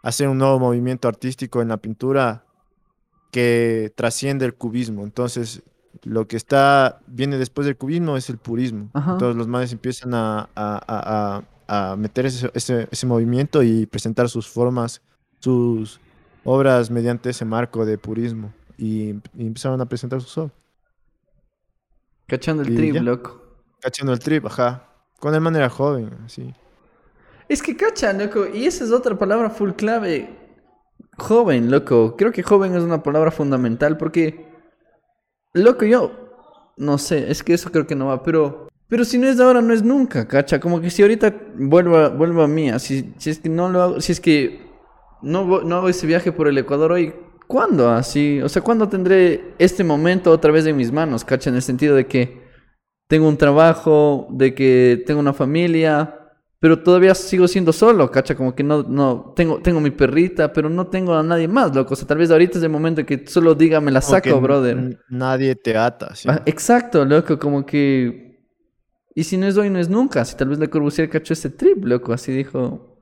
hacer un nuevo movimiento artístico en la pintura que trasciende el cubismo. Entonces lo que está viene después del cubismo es el purismo. Entonces los manes empiezan a, a, a, a meter ese, ese, ese movimiento y presentar sus formas, sus obras mediante ese marco de purismo y, empezaron a presentar sus obras. Cachando el trip, loco. Cachando el trip, ajá. Con el man era joven, sí. Es que cacha, loco, y esa es otra palabra full clave. Joven, loco. Creo que joven es una palabra fundamental porque, loco, yo, no sé, es que eso creo que no va, pero Pero si no es ahora, no es nunca, cacha. Como que si ahorita vuelvo a, vuelvo a mí, si, si es que no lo hago, si es que no, no hago ese viaje por el Ecuador hoy, ¿cuándo así? O sea, ¿cuándo tendré este momento otra vez en mis manos, cacha? En el sentido de que tengo un trabajo, de que tengo una familia, pero todavía sigo siendo solo, cacha. Como que no, no, tengo, tengo mi perrita, pero no tengo a nadie más, loco. O sea, tal vez ahorita es el momento que solo diga, me la que saco, brother. Nadie te ata, ¿sí? Ah, exacto, loco, como que... Y si no es hoy, no es nunca. Si tal vez Le Corbusier cachó ese trip, loco. Así dijo...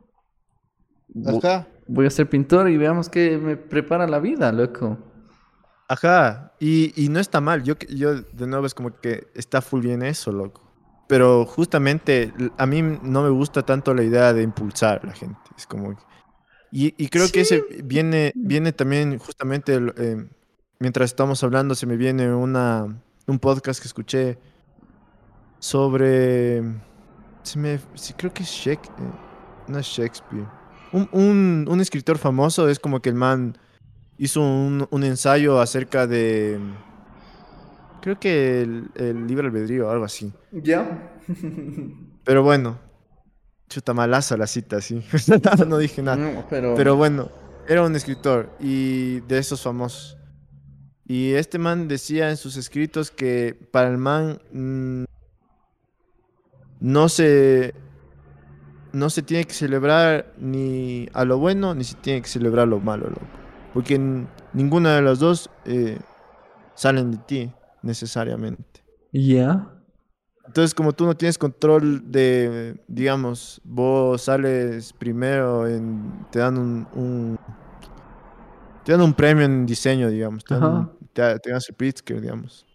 "Vo- Ajá. Voy a ser pintor y veamos qué me prepara la vida, loco. Ajá, y, y no está mal. Yo, yo, de nuevo, es como que está full bien eso, loco. Pero justamente a mí no me gusta tanto la idea de impulsar a la gente. Es como. Y, y creo que ese viene, viene también justamente eh, mientras estamos hablando, se me viene una, un podcast que escuché sobre. Se me, sí, creo que es Shakespeare. No es Shakespeare. Un, un, un escritor famoso es como que el man hizo un, un ensayo acerca de. Creo que el, el libre albedrío o algo así. ¿Ya? Pero bueno, chuta malaza la cita, sí. no dije nada. No, pero... Pero bueno, era un escritor y de esos famosos. Y este man decía en sus escritos que para el man mm, no se no se tiene que celebrar ni a lo bueno ni se tiene que celebrar lo malo, loco. Porque ninguna de las dos eh, salen de ti necesariamente. ¿Ya? Entonces, como tú no tienes control de, digamos, vos sales primero, en, te dan un, un- te dan un premio en diseño, digamos, te dan, Ajá. te, te dan el Pritzker, digamos.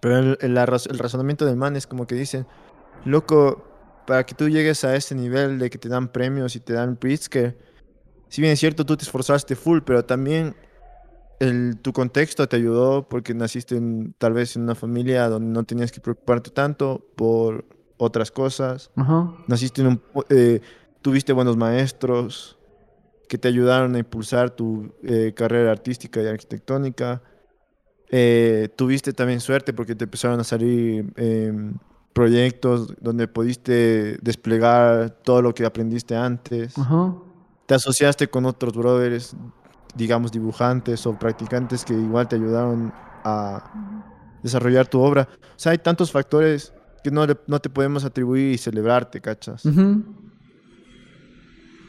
Pero el, el razonamiento del man es como que dicen, loco, para que tú llegues a ese nivel de que te dan premios y te dan Pritzker, si bien es cierto, tú te esforzaste full, pero también el, tu contexto te ayudó porque naciste en, tal vez en una familia donde no tenías que preocuparte tanto por otras cosas. Naciste en un... eh, tuviste buenos maestros que te ayudaron a impulsar tu eh, carrera artística y arquitectónica. Eh, tuviste también suerte porque te empezaron a salir em, proyectos donde pudiste desplegar todo lo que aprendiste antes Ajá. te asociaste con otros brothers, digamos dibujantes o practicantes que igual te ayudaron a desarrollar tu obra. O sea, hay tantos factores que no, le- no te podemos atribuir y celebrarte, ¿cachas? Ujú.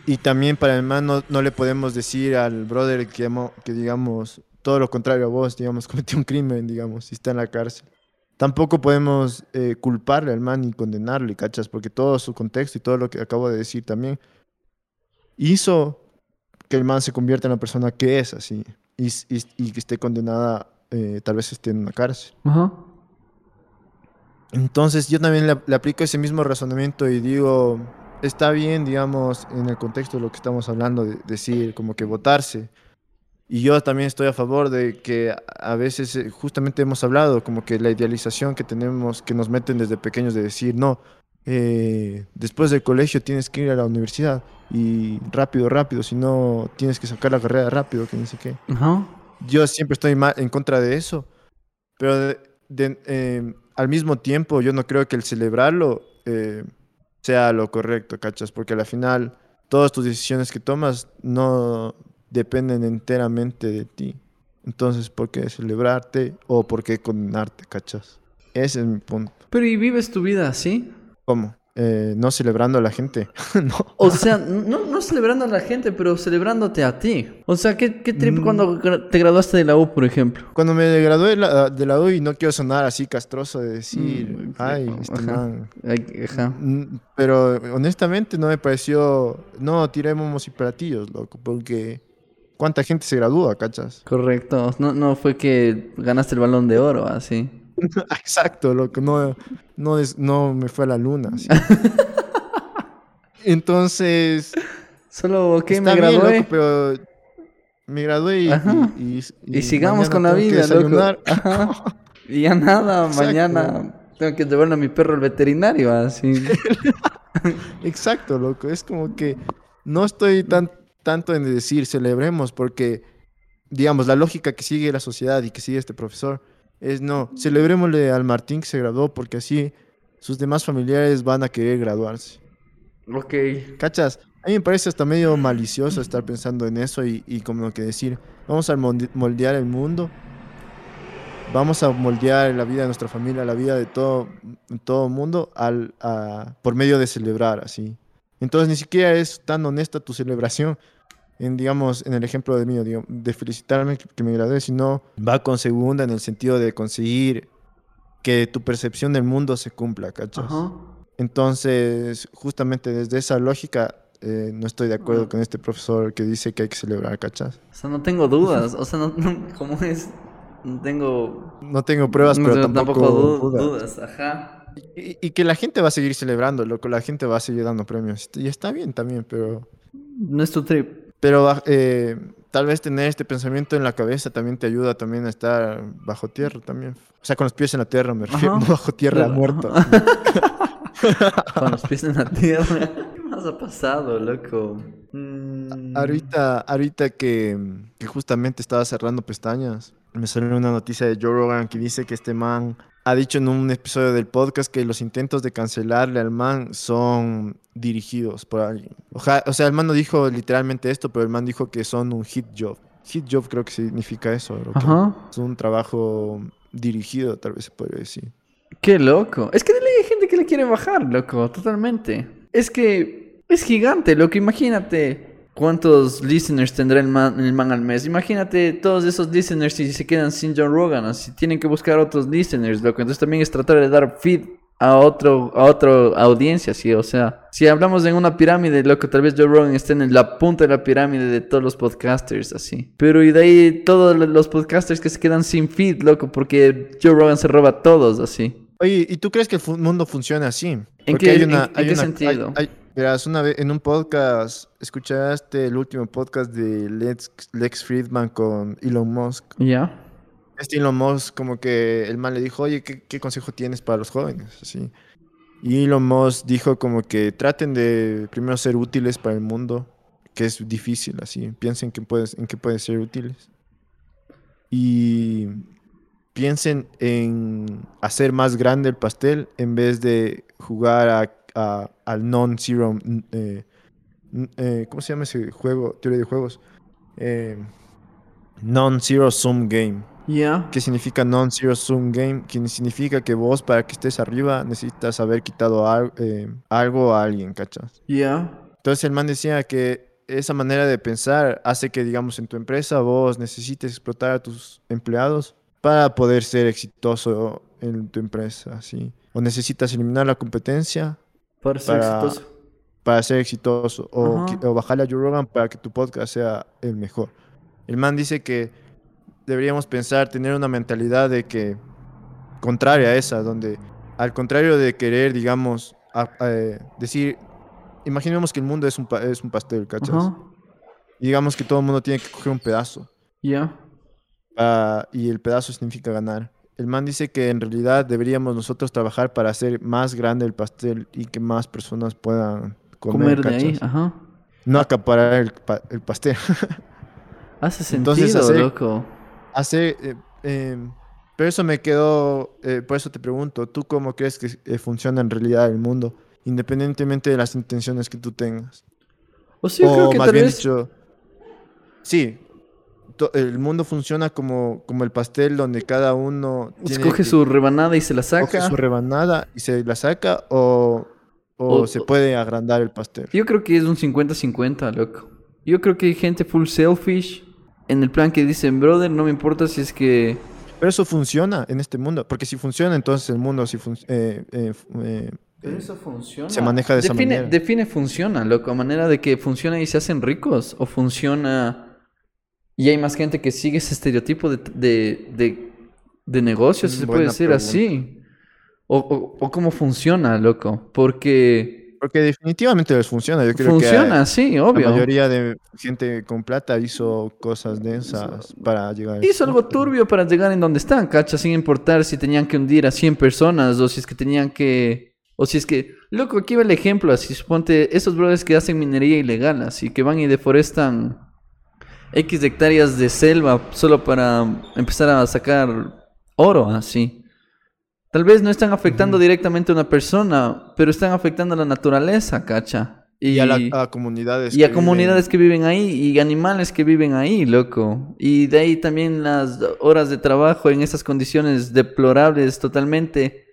Y también para el man no, no le podemos decir al brother que, que digamos, todo lo contrario a vos, digamos, cometió un crimen, digamos, y está en la cárcel. Tampoco podemos eh, culparle al man ni condenarle, ¿cachas? Porque todo su contexto y todo lo que acabo de decir también hizo que el man se convierta en la persona que es, así, y, y y que esté condenada, eh, tal vez esté en una cárcel. Ajá. Entonces yo también le, le aplico ese mismo razonamiento y digo, está bien, digamos, en el contexto de lo que estamos hablando, de decir como que votarse. Y yo también estoy a favor de que a- veces, eh, justamente hemos hablado, como que la idealización que tenemos, que nos meten desde pequeños de decir, no, eh, después del colegio tienes que ir a la universidad y rápido, rápido, si no tienes que sacar la carrera rápido, que ni sé qué yo siempre estoy en contra de eso, pero de- de- eh, al mismo tiempo yo no creo que el celebrarlo eh, sea lo correcto, ¿cachas? Porque al final todas tus decisiones que tomas no dependen enteramente de ti. Entonces, ¿por qué celebrarte o por qué condenarte, cachas? Ese es mi punto. Pero ¿y vives tu vida así? ¿Cómo? Eh, no celebrando a la gente. no. O sea, no, no celebrando a la gente, pero celebrándote a ti. O sea, ¿qué, qué trip Mm. cuando te graduaste de la U, por ejemplo? Cuando me gradué de la, de la U y no quiero sonar así castroso de decir, Mm, ay, flipo, este ajá. man Ay, Ajá. Mm, Pero honestamente no me pareció. No, tiremos y platillos, loco. Porque. ¿Cuánta gente se gradúa, cachas? Correcto. No, no fue que ganaste el balón de oro, así. Exacto, loco. No, no, es- no me fue a la luna. así. Entonces. Solo, ok, me bien, gradué. loco, pero. Me gradué y. Y, Y, sigamos con la vida, loco. Ajá. Y ya nada, Exacto. mañana tengo que llevarle a mi perro al veterinario, así. Exacto, loco. Es como que no estoy tan, tanto en decir celebremos, porque, digamos, la lógica que sigue la sociedad y que sigue este profesor es no, celebrémosle al Martín que se graduó, porque así sus demás familiares van a querer graduarse. Ok. ¿Cachas? A mí me parece hasta medio malicioso estar pensando en eso y, y como que decir, vamos a molde- moldear el mundo, vamos a moldear la vida de nuestra familia, la vida de todo, todo el mundo al, a- por medio de celebrar así. Entonces ni siquiera es tan honesta tu celebración, en, digamos, en el ejemplo de mío, de felicitarme que, me gradué, sino va con segunda en el sentido de conseguir que tu percepción del mundo se cumpla, ¿cachas? Ajá. Entonces, justamente desde esa lógica, eh, no estoy de acuerdo con este profesor que dice que hay que celebrar, ¿cachas? O sea, no tengo dudas. O sea, no, no- ¿cómo es? No tengo. No tengo pruebas, no pero tampoco, du- dudas. dudas. Ajá. Y, y que la gente va a seguir celebrando, loco, la gente va a seguir dando premios. Y está bien también, pero, No es tu trip. pero eh, tal vez tener este pensamiento en la cabeza también te ayuda también a estar bajo tierra también. O sea, con los pies en la tierra, me refiero, Ajá. bajo tierra, Claro, muerto. Con los pies en la tierra. ¿Qué más ha pasado, loco? Mm, Ahorita, ahorita que, que justamente estaba cerrando pestañas, me salió una noticia de Joe Rogan que dice que este man ha dicho en un episodio del podcast que los intentos de cancelarle al man son dirigidos por alguien. Oja- o sea, el man no dijo literalmente esto, pero el man dijo que son un hit job. Hit job creo que significa eso. bro, que Ajá. Es un trabajo dirigido, tal vez se podría decir. Qué loco. Es que hay gente que le quiere bajar, loco. Totalmente. Es que es gigante, loco. Imagínate cuántos listeners tendrá el man, el man al mes. Imagínate todos esos listeners si se quedan sin John Rogan. Así tienen que buscar otros listeners, loco. Entonces también es tratar de dar feed a otro, a otra audiencia, sí. O sea, si hablamos en una pirámide, loco, tal vez Joe Rogan esté en la punta de la pirámide de todos los podcasters, así. Pero y de ahí todos los podcasters que se quedan sin feed, loco, porque Joe Rogan se roba a todos, así. Oye, ¿y tú crees que el mundo funciona así? ¿En Porque qué- hay en- una- en hay qué una- hay- sentido? hay- verás, una vez en un podcast, ¿escuchaste el último podcast de Lex, Lex Friedman con Elon Musk? Ya. Este Elon Musk como que el man le dijo, oye, ¿qué, qué consejo tienes para los jóvenes? Así. Y Elon Musk dijo como que traten de primero ser útiles para el mundo, que es difícil, así. Piensen que puedes, en qué pueden ser útiles. Y piensen en hacer más grande el pastel en vez de jugar a- a- al non-zero. mm, eh, mm, eh, ¿Cómo se llama ese juego? Teoría de juegos. Eh, non-zero sum game. Ya. ¿Qué significa non-zero sum game? Que significa que vos para que estés arriba necesitas haber quitado al- eh, algo a alguien, ¿cachas? Ya. Entonces el man decía que esa manera de pensar hace que, digamos, en tu empresa vos necesites explotar a tus empleados para poder ser exitoso en tu empresa, ¿sí? O necesitas eliminar la competencia Para ser Para- exitoso. para ser exitoso o, bajarle a Joe Rogan para que tu podcast sea el mejor. El man dice que deberíamos pensar, tener una mentalidad de que contraria a esa, donde al contrario de querer, digamos, a- decir, imaginemos que el mundo es un, pa- es un pastel, ¿cachas? Ajá. Y digamos que todo el mundo tiene que coger un pedazo Ya. ah, y el pedazo significa ganar. El man dice que en realidad deberíamos nosotros trabajar para hacer más grande el pastel y que más personas puedan comer, Comer de ahí. Ajá. No acaparar el, pa- el pastel. Hace sentido, Entonces, hacer- loco. Hacer, eh, em, pero eso me quedó, eh, por eso te pregunto, ¿tú cómo crees que eh, funciona en realidad el mundo? Independientemente de las intenciones que tú tengas. O sea, yo o creo que más tal bien vez. dicho, sí, el mundo funciona como, como el pastel donde cada uno Escoge que- su rebanada y se la coge saca. su rebanada y se la saca o, o O- se puede agrandar el pastel. Yo creo que es un 50-50, loco. Yo creo que hay gente full selfish. En el plan que dicen, brother, no me importa si es que. Pero eso funciona en este mundo, porque si funciona, entonces el mundo eh, eh, eh, Pero eso funciona. se maneja de esa manera. Define funciona, loco. A manera de que funciona y se hacen ricos. O funciona. Y hay más gente que sigue ese estereotipo de, de, de, de negocio, si se puede decir pregunta. así. O, o, o cómo funciona, loco. Porque. Porque definitivamente les funciona. Yo creo Funciona, que sí, la obvio. mayoría de gente con plata hizo cosas densas para llegar a Hizo algo turbio para llegar en donde están, cacha, sin importar si tenían que hundir a 100 personas o si es que tenían que... O si es que... Loco, aquí va el ejemplo, así, suponte, esos brothers que hacen minería ilegal, así, que van y deforestan X hectáreas de selva solo para empezar a sacar oro, así. Tal vez no están afectando directamente a una persona, pero están afectando a la naturaleza, cacha. Y, a, la, comunidades. Y a comunidades que viven ahí y animales que viven ahí, loco. Y de ahí también las horas de trabajo en esas condiciones deplorables totalmente.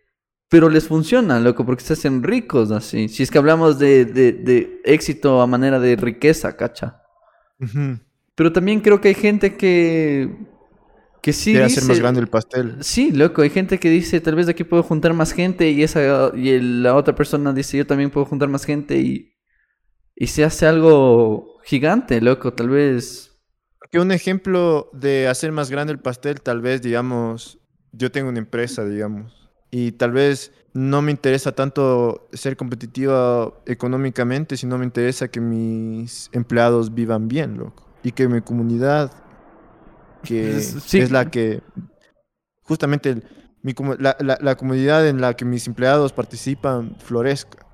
Pero les funciona, loco, porque se hacen ricos así. Si es que hablamos de, de, éxito a manera de riqueza, cacha. Pero también creo que hay gente que que sí Quiere hacer más grande el pastel. Sí, loco, hay gente que dice, tal vez de aquí puedo juntar más gente y esa y la otra persona dice, yo también puedo juntar más gente y, y se hace algo gigante, loco, tal vez. Que un ejemplo de hacer más grande el pastel, tal vez, digamos, yo tengo una empresa, digamos, y tal vez no me interesa tanto ser competitiva económicamente, sino me interesa que mis empleados vivan bien, loco, y que mi comunidad que es la que justamente la, comunidad en la que mis empleados participan florezca.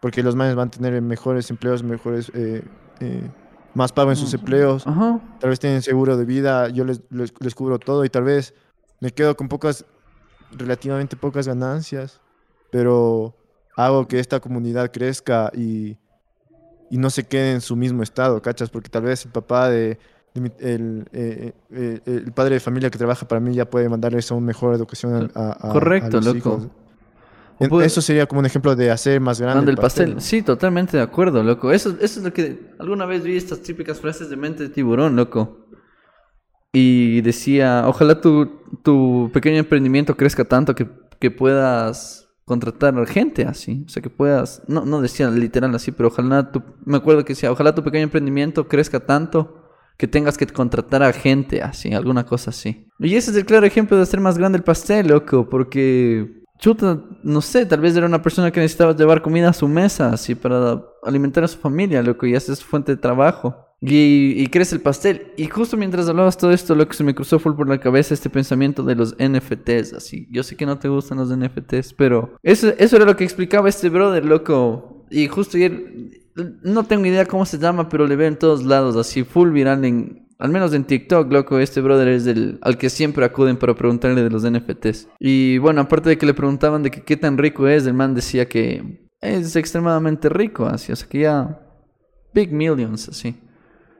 Porque los manes van a tener mejores empleos, mejores, eh, eh, más pago en sus empleos. Tal vez tienen seguro de vida, yo les, les, cubro todo y tal vez me quedo con pocas, relativamente pocas ganancias, pero hago que esta comunidad crezca y, y no se quede en su mismo estado, ¿cachas? Porque tal vez el papá de el, eh, eh, eh, el, padre de familia que trabaja para mí ya puede mandarles a una mejor educación a, Correcto, loco. Eso sería como un ejemplo de hacer más grande el pastel. Sí, totalmente de acuerdo, loco. Eso, eso es lo que alguna vez vi estas típicas frases de mente de tiburón, loco. Y decía, ojalá tu, tu pequeño emprendimiento crezca tanto que, que puedas contratar gente así. O sea, que puedas, no, no decía literal así, pero ojalá tu, me acuerdo que decía, ojalá tu pequeño emprendimiento crezca tanto que tengas que contratar a gente así, alguna cosa así. Y ese es el claro ejemplo de hacer más grande el pastel, loco, porque chuta, no sé, tal vez era una persona que necesitaba llevar comida a su mesa, así, para alimentar a su familia, loco, y hace su fuente de trabajo. Y, y, crece el pastel. Y justo mientras hablabas todo esto, lo que se me cruzó fue por la cabeza este pensamiento de los NFTs, así. Yo sé que no te gustan los NFTs, pero eso, era lo que explicaba este brother, loco. Y justo ayer no tengo idea cómo se llama, pero le veo en todos lados, así full viral en, al menos en TikTok, loco, este brother es el al que siempre acuden para preguntarle de los NFTs. Y bueno, aparte de que le preguntaban de qué tan rico es, el man decía que es extremadamente rico, así, o sea que ya big millions, así.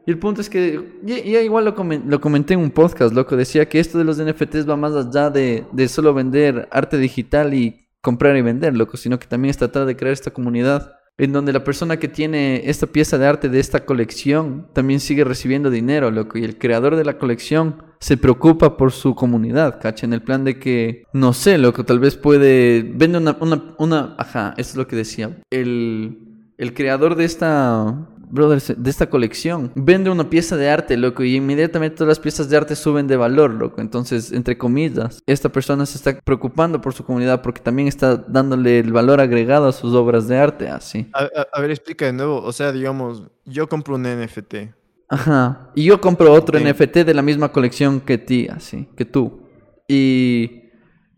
Y el punto es que, ya, igual lo, comenté en un podcast, loco, decía que esto de los NFTs va más allá de, solo vender arte digital y comprar y vender, loco, sino que también es tratar de crear esta comunidad en donde la persona que tiene esta pieza de arte de esta colección también sigue recibiendo dinero, loco, y el creador de la colección se preocupa por su comunidad, ¿cacha? En el plan de que, no sé, loco, tal vez puede, vende una, una, una ajá, eso es lo que decía, el, el creador de esta brothers, de esta colección. Vende una pieza de arte, loco, y inmediatamente todas las piezas de arte suben de valor, loco. Entonces, entre comillas, esta persona se está preocupando por su comunidad porque también está dándole el valor agregado a sus obras de arte, así. A, ver, explica de nuevo. O sea, digamos, yo compro un NFT. Ajá. Y yo compro otro NFT de la misma colección que ti, así, que tú. Y,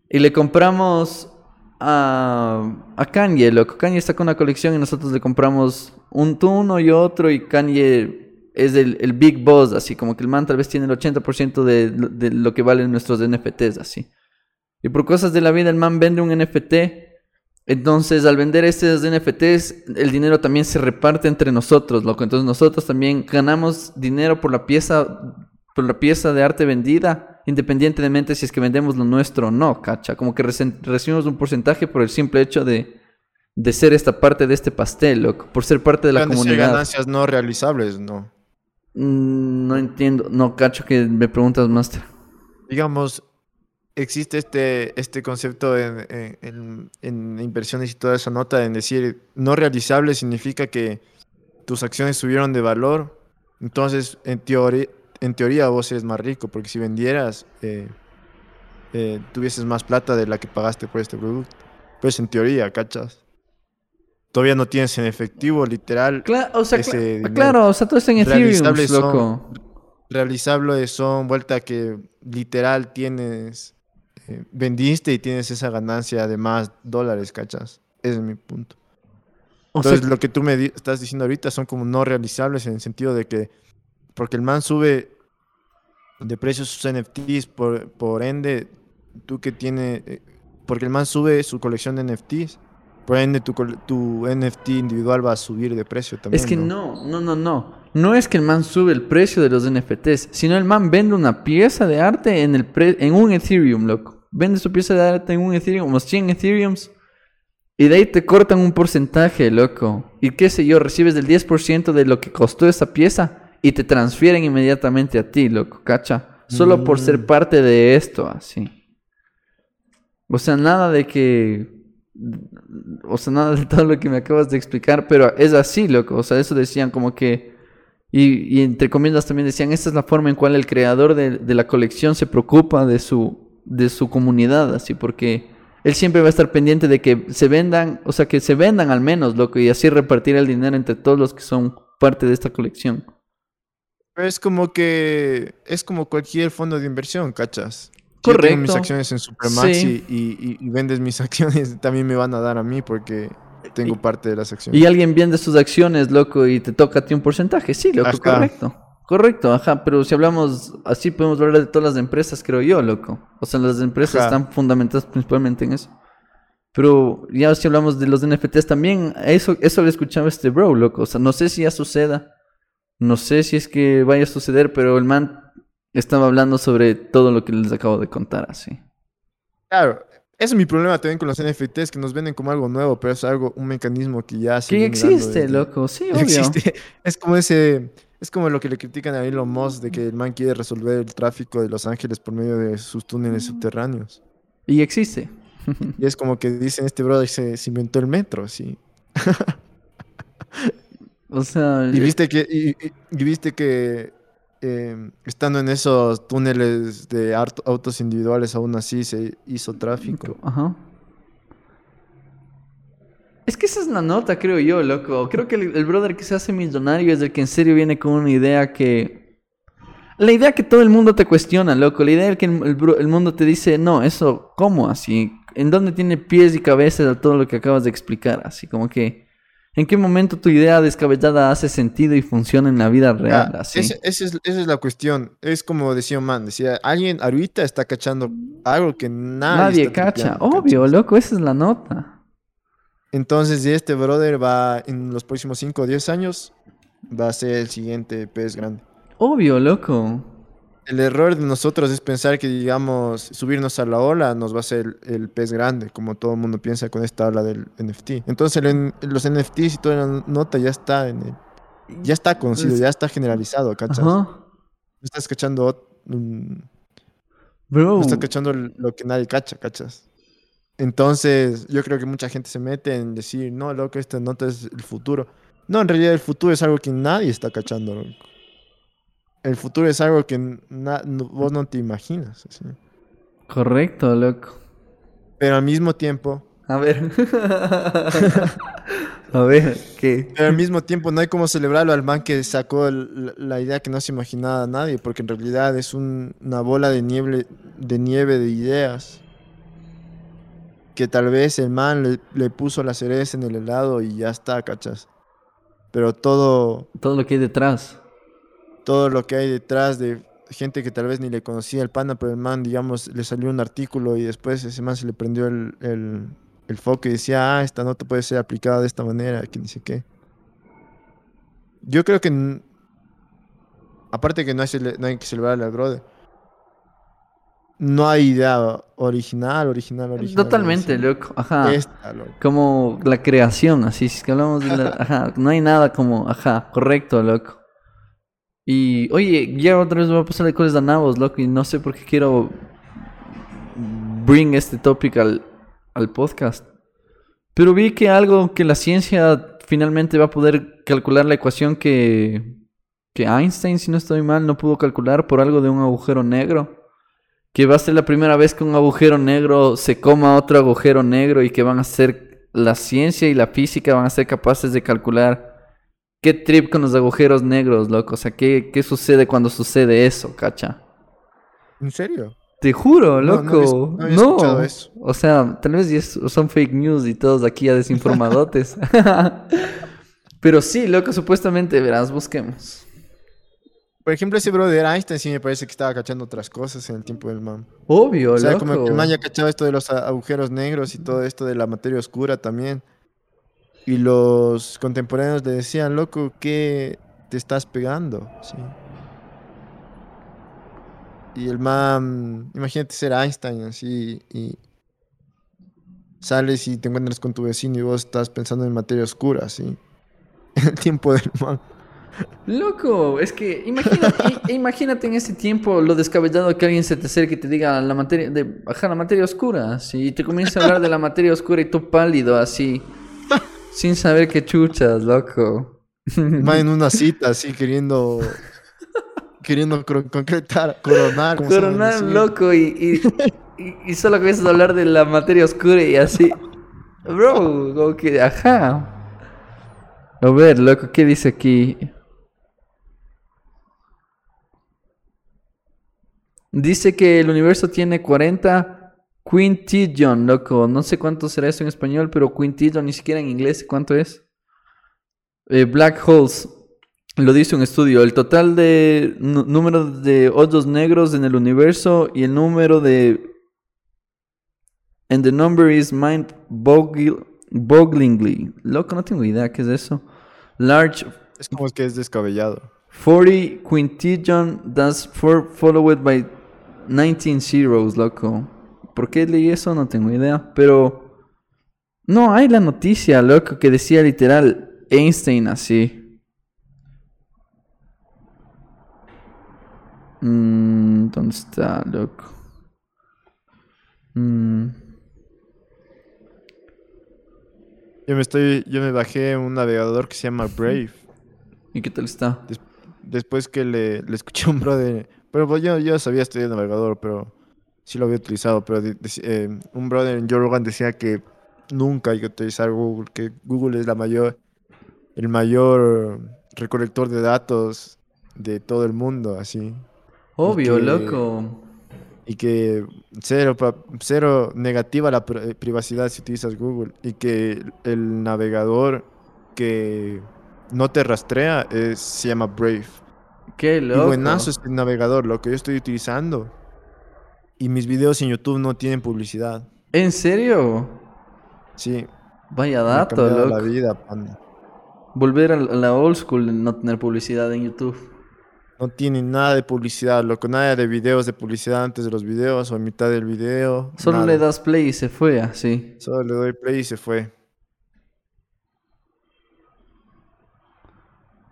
y le compramos a, a Kanye, loco. Kanye está con una colección y nosotros le compramos un uno y otro y Kanye es el, el, big boss, así como que el man tal vez tiene el 80% de, de lo que valen nuestros NFTs, así. Y por cosas de la vida el man vende un NFT, entonces al vender estos NFTs el dinero también se reparte entre nosotros, loco. Entonces nosotros también ganamos dinero por la pieza, por la pieza de arte vendida, independientemente si es que vendemos lo nuestro o no, cacha. Como que recibimos un porcentaje por el simple hecho de de ser esta parte de este pastel, loco, por ser parte de la comunidad. ganancias no realizables, ¿no? Mm, no entiendo, no cacho que me preguntas, Master. Digamos, existe este, este concepto en, inversiones y toda esa nota en decir no realizable significa que tus acciones subieron de valor, entonces en teoría, en teoría vos eres más rico, porque si vendieras, eh, eh, tuvieses más plata de la que pagaste por este producto. Pues en teoría, ¿cachas? todavía no tienes en efectivo, literal. Claro, o sea, claro, o sea, todo está en Ethereum, loco. realizables son vuelta que literal tienes, eh, vendiste y tienes esa ganancia de más dólares, ¿cachas? Ese es mi punto. Entonces, lo que tú me estás diciendo ahorita son como no realizables en el sentido de que, porque el man sube de precios sus NFTs, por, por ende, tú que tienes, eh, porque el man sube su colección de NFTs. Por ende, tu, tu NFT individual va a subir de precio también. Es que no, no, no, no. No es que el man sube el precio de los NFTs, sino el man vende una pieza de arte en, el pre- en un Ethereum, loco. Vende su pieza de arte en un Ethereum, unos 100 Ethereums. Y de ahí te cortan un porcentaje, loco. Y qué sé yo, recibes del 10% de lo que costó esa pieza y te transfieren inmediatamente a ti, loco, cacha. Solo por ser Mm. parte de esto, así. O sea, nada de que o sea, nada de todo lo que me acabas de explicar, pero es así, loco. O sea, eso decían como que. Y, y entre comillas también decían, esta es la forma en cual el creador de, de la colección se preocupa de su, de su comunidad, así, porque él siempre va a estar pendiente de que se vendan, o sea, que se vendan al menos, loco, y así repartir el dinero entre todos los que son parte de esta colección. Pero es como que es como cualquier fondo de inversión, ¿cachas? Si yo tengo mis Correcto. acciones en Supermax Sí. y, y- y vendes mis acciones, también me van a dar a mí porque tengo parte de las acciones. Y alguien vende sus acciones, loco, y te toca a ti un porcentaje. Sí, loco, Ajá. correcto. Correcto, ajá, pero si hablamos así podemos hablar de todas las empresas, creo yo, loco. O sea, las empresas Ajá. están fundamentadas principalmente en eso. Pero ya si hablamos de los NFTs también, eso, eso lo escuchaba este bro, loco. O sea, no sé si ya suceda. No sé si es que vaya a suceder, pero el man estaba hablando sobre todo lo que les acabo de contar, así. Claro, ese es mi problema también con los NFTs, que nos venden como algo nuevo, pero es algo, un mecanismo que ya se Que existe, desde- loco, sí, obvio. existe. Es como ese, es como lo que le critican a Elon Musk de que el man quiere resolver el tráfico de Los Ángeles por medio de sus túneles subterráneos. Y existe. Y es como que dicen, este brother se, se inventó el metro, sí. O sea, Y viste que, y, y- y viste que eh, estando en esos túneles de auto- autos individuales, aún así se hizo tráfico. Ajá. Es que esa es la nota, creo yo, loco. Creo que el, el brother que se hace millonario es el que en serio viene con una idea que... La idea que todo el mundo te cuestiona, loco. La idea que el, el el mundo te dice, no, eso, ¿cómo así? ¿En dónde tiene pies y cabezas a todo lo que acabas de explicar? Así como que... ¿En qué momento tu idea descabellada hace sentido y funciona en la vida real? Así. ese es, esa es la cuestión. Es como decía man, decía, alguien ahorita está cachando algo que nadie, Nadie cacha. Obvio, ¿cachas? loco, esa es la nota. Entonces, este brother va en los próximos 5 o 10 años, va a ser el siguiente pez grande. Obvio, loco. El error de nosotros es pensar que, digamos, subirnos a la ola nos va a hacer el, el pez grande, como todo el mundo piensa con esta ola del NFT. Entonces, el los NFTs y toda la nota ya está en el- ya está conocido, Es- ya está generalizado, ¿cachas? Ajá. No estás cachando, mm, Bro. no estás cachando lo que nadie cacha, ¿cachas? Entonces, yo creo que mucha gente se mete en decir, no, loco, esta nota es el futuro. No, en realidad el futuro es algo que nadie está cachando, loco. El futuro es algo que vos no te imaginas. así. Correcto, loco. Pero al mismo tiempo, A ver. A ver, ¿qué? pero al mismo tiempo no hay como celebrarlo al man que sacó el- la, idea que no se imaginaba nadie, porque en realidad es un- una bola de nieve, de nieve de ideas. Que tal vez el man le, le puso la cereza en el helado y ya está, ¿cachas? Pero todo, Todo lo que hay detrás. Todo lo que hay detrás de gente que tal vez ni le conocía el pana, pero el man, digamos, le salió un artículo y después ese man se le prendió el, el, el foco y decía, ah, esta nota puede ser aplicada de esta manera, que ni sé qué. Yo creo que, aparte que no hay, cele- no hay que celebrar al brother, no hay idea original, original, original. Totalmente, así. loco. Ajá. Esta, loco. Como la creación, así. Si es que hablamos de la. Ajá. No hay nada como. Ajá. Correcto, loco. Y. Oye, ya otra vez voy a pasar de cosas a nabos, loco. Y no sé por qué quiero. Bring este topic al, al podcast. Pero vi que algo que la ciencia finalmente va a poder calcular la ecuación que. Que Einstein, si no estoy mal, no pudo calcular por algo de un agujero negro. Que va a ser la primera vez que un agujero negro se coma otro agujero negro y que van a ser la ciencia y la física van a ser capaces de calcular qué trip con los agujeros negros, loco. O sea, qué, qué sucede cuando sucede eso, cacha. ¿En serio? Te juro, No, no había- loco. no había escuchado eso. O sea, tal vez son fake news y todos aquí ya desinformadotes. Pero sí, loco, supuestamente, verás, busquemos. por ejemplo, ese brother Einstein sí me parece que estaba cachando otras cosas en el tiempo del man. Obvio, O sea, loco. como que el man ya cachaba esto de los agujeros negros y todo esto de la materia oscura también. Y los contemporáneos le decían, loco, ¿qué te estás pegando? Sí. Y el man, imagínate ser Einstein así y sales y te encuentras con tu vecino y vos estás pensando en materia oscura, así. En el tiempo del man. Loco, es que imagínate, i- imagínate en ese tiempo lo descabellado que alguien se te acerque y te diga la materia, de bajar la materia oscura, así, y te comienza a hablar de la materia oscura y tú pálido, así, sin saber qué chuchas, loco. Man en una cita así queriendo queriendo concretar, coronar. Coronar, loco, y, y, y, y solo comienzas a hablar de la materia oscura y así. Bro, como que, ajá. A ver, loco, ¿qué dice aquí? Dice que el universo tiene 40 quintillion, loco. No sé cuánto será eso en español, pero quintillion, ni siquiera en inglés, ¿cuánto es? Eh, black holes. Lo dice un estudio. El total de número de hoyos negros en el universo y el número de. And the number is mind bogglingly. Loco, no tengo idea qué es eso. Large Es como que es descabellado. 40 quintillion, that's four followed by 19 zeros, loco. ¿Por qué leí eso? No tengo idea. Pero. No, hay la noticia, loco, que decía literal Einstein así. Mm, ¿Dónde está, loco? Mm, Yo me estoy, yo me bajé un navegador que se llama Brave. ¿Y qué tal está? Des- después que le, le escuché a un brother, pero pues yo, yo sabía estudiar navegador, pero sí lo había utilizado, pero de- eh, un brother en Joe Rogan decía que nunca hay que utilizar Google, que Google es la mayor, el mayor recolector de datos de todo el mundo, así. Obvio, que- loco. y que cero, cero negativa la pri- privacidad si utilizas Google y que el navegador que no te rastrea es- se llama Brave. Qué Y loco. buenazo es el navegador, lo que yo estoy utilizando. Y mis videos en YouTube no tienen publicidad. ¿En serio? Sí, Vaya me dato, cambiado loco. la vida, panda. Volver a la a old school y no tener publicidad en YouTube. No tiene nada de publicidad, loco, nada de videos de publicidad antes de los videos o en mitad del video. Solo nada. le das play y se fue así. Solo le doy play y se fue.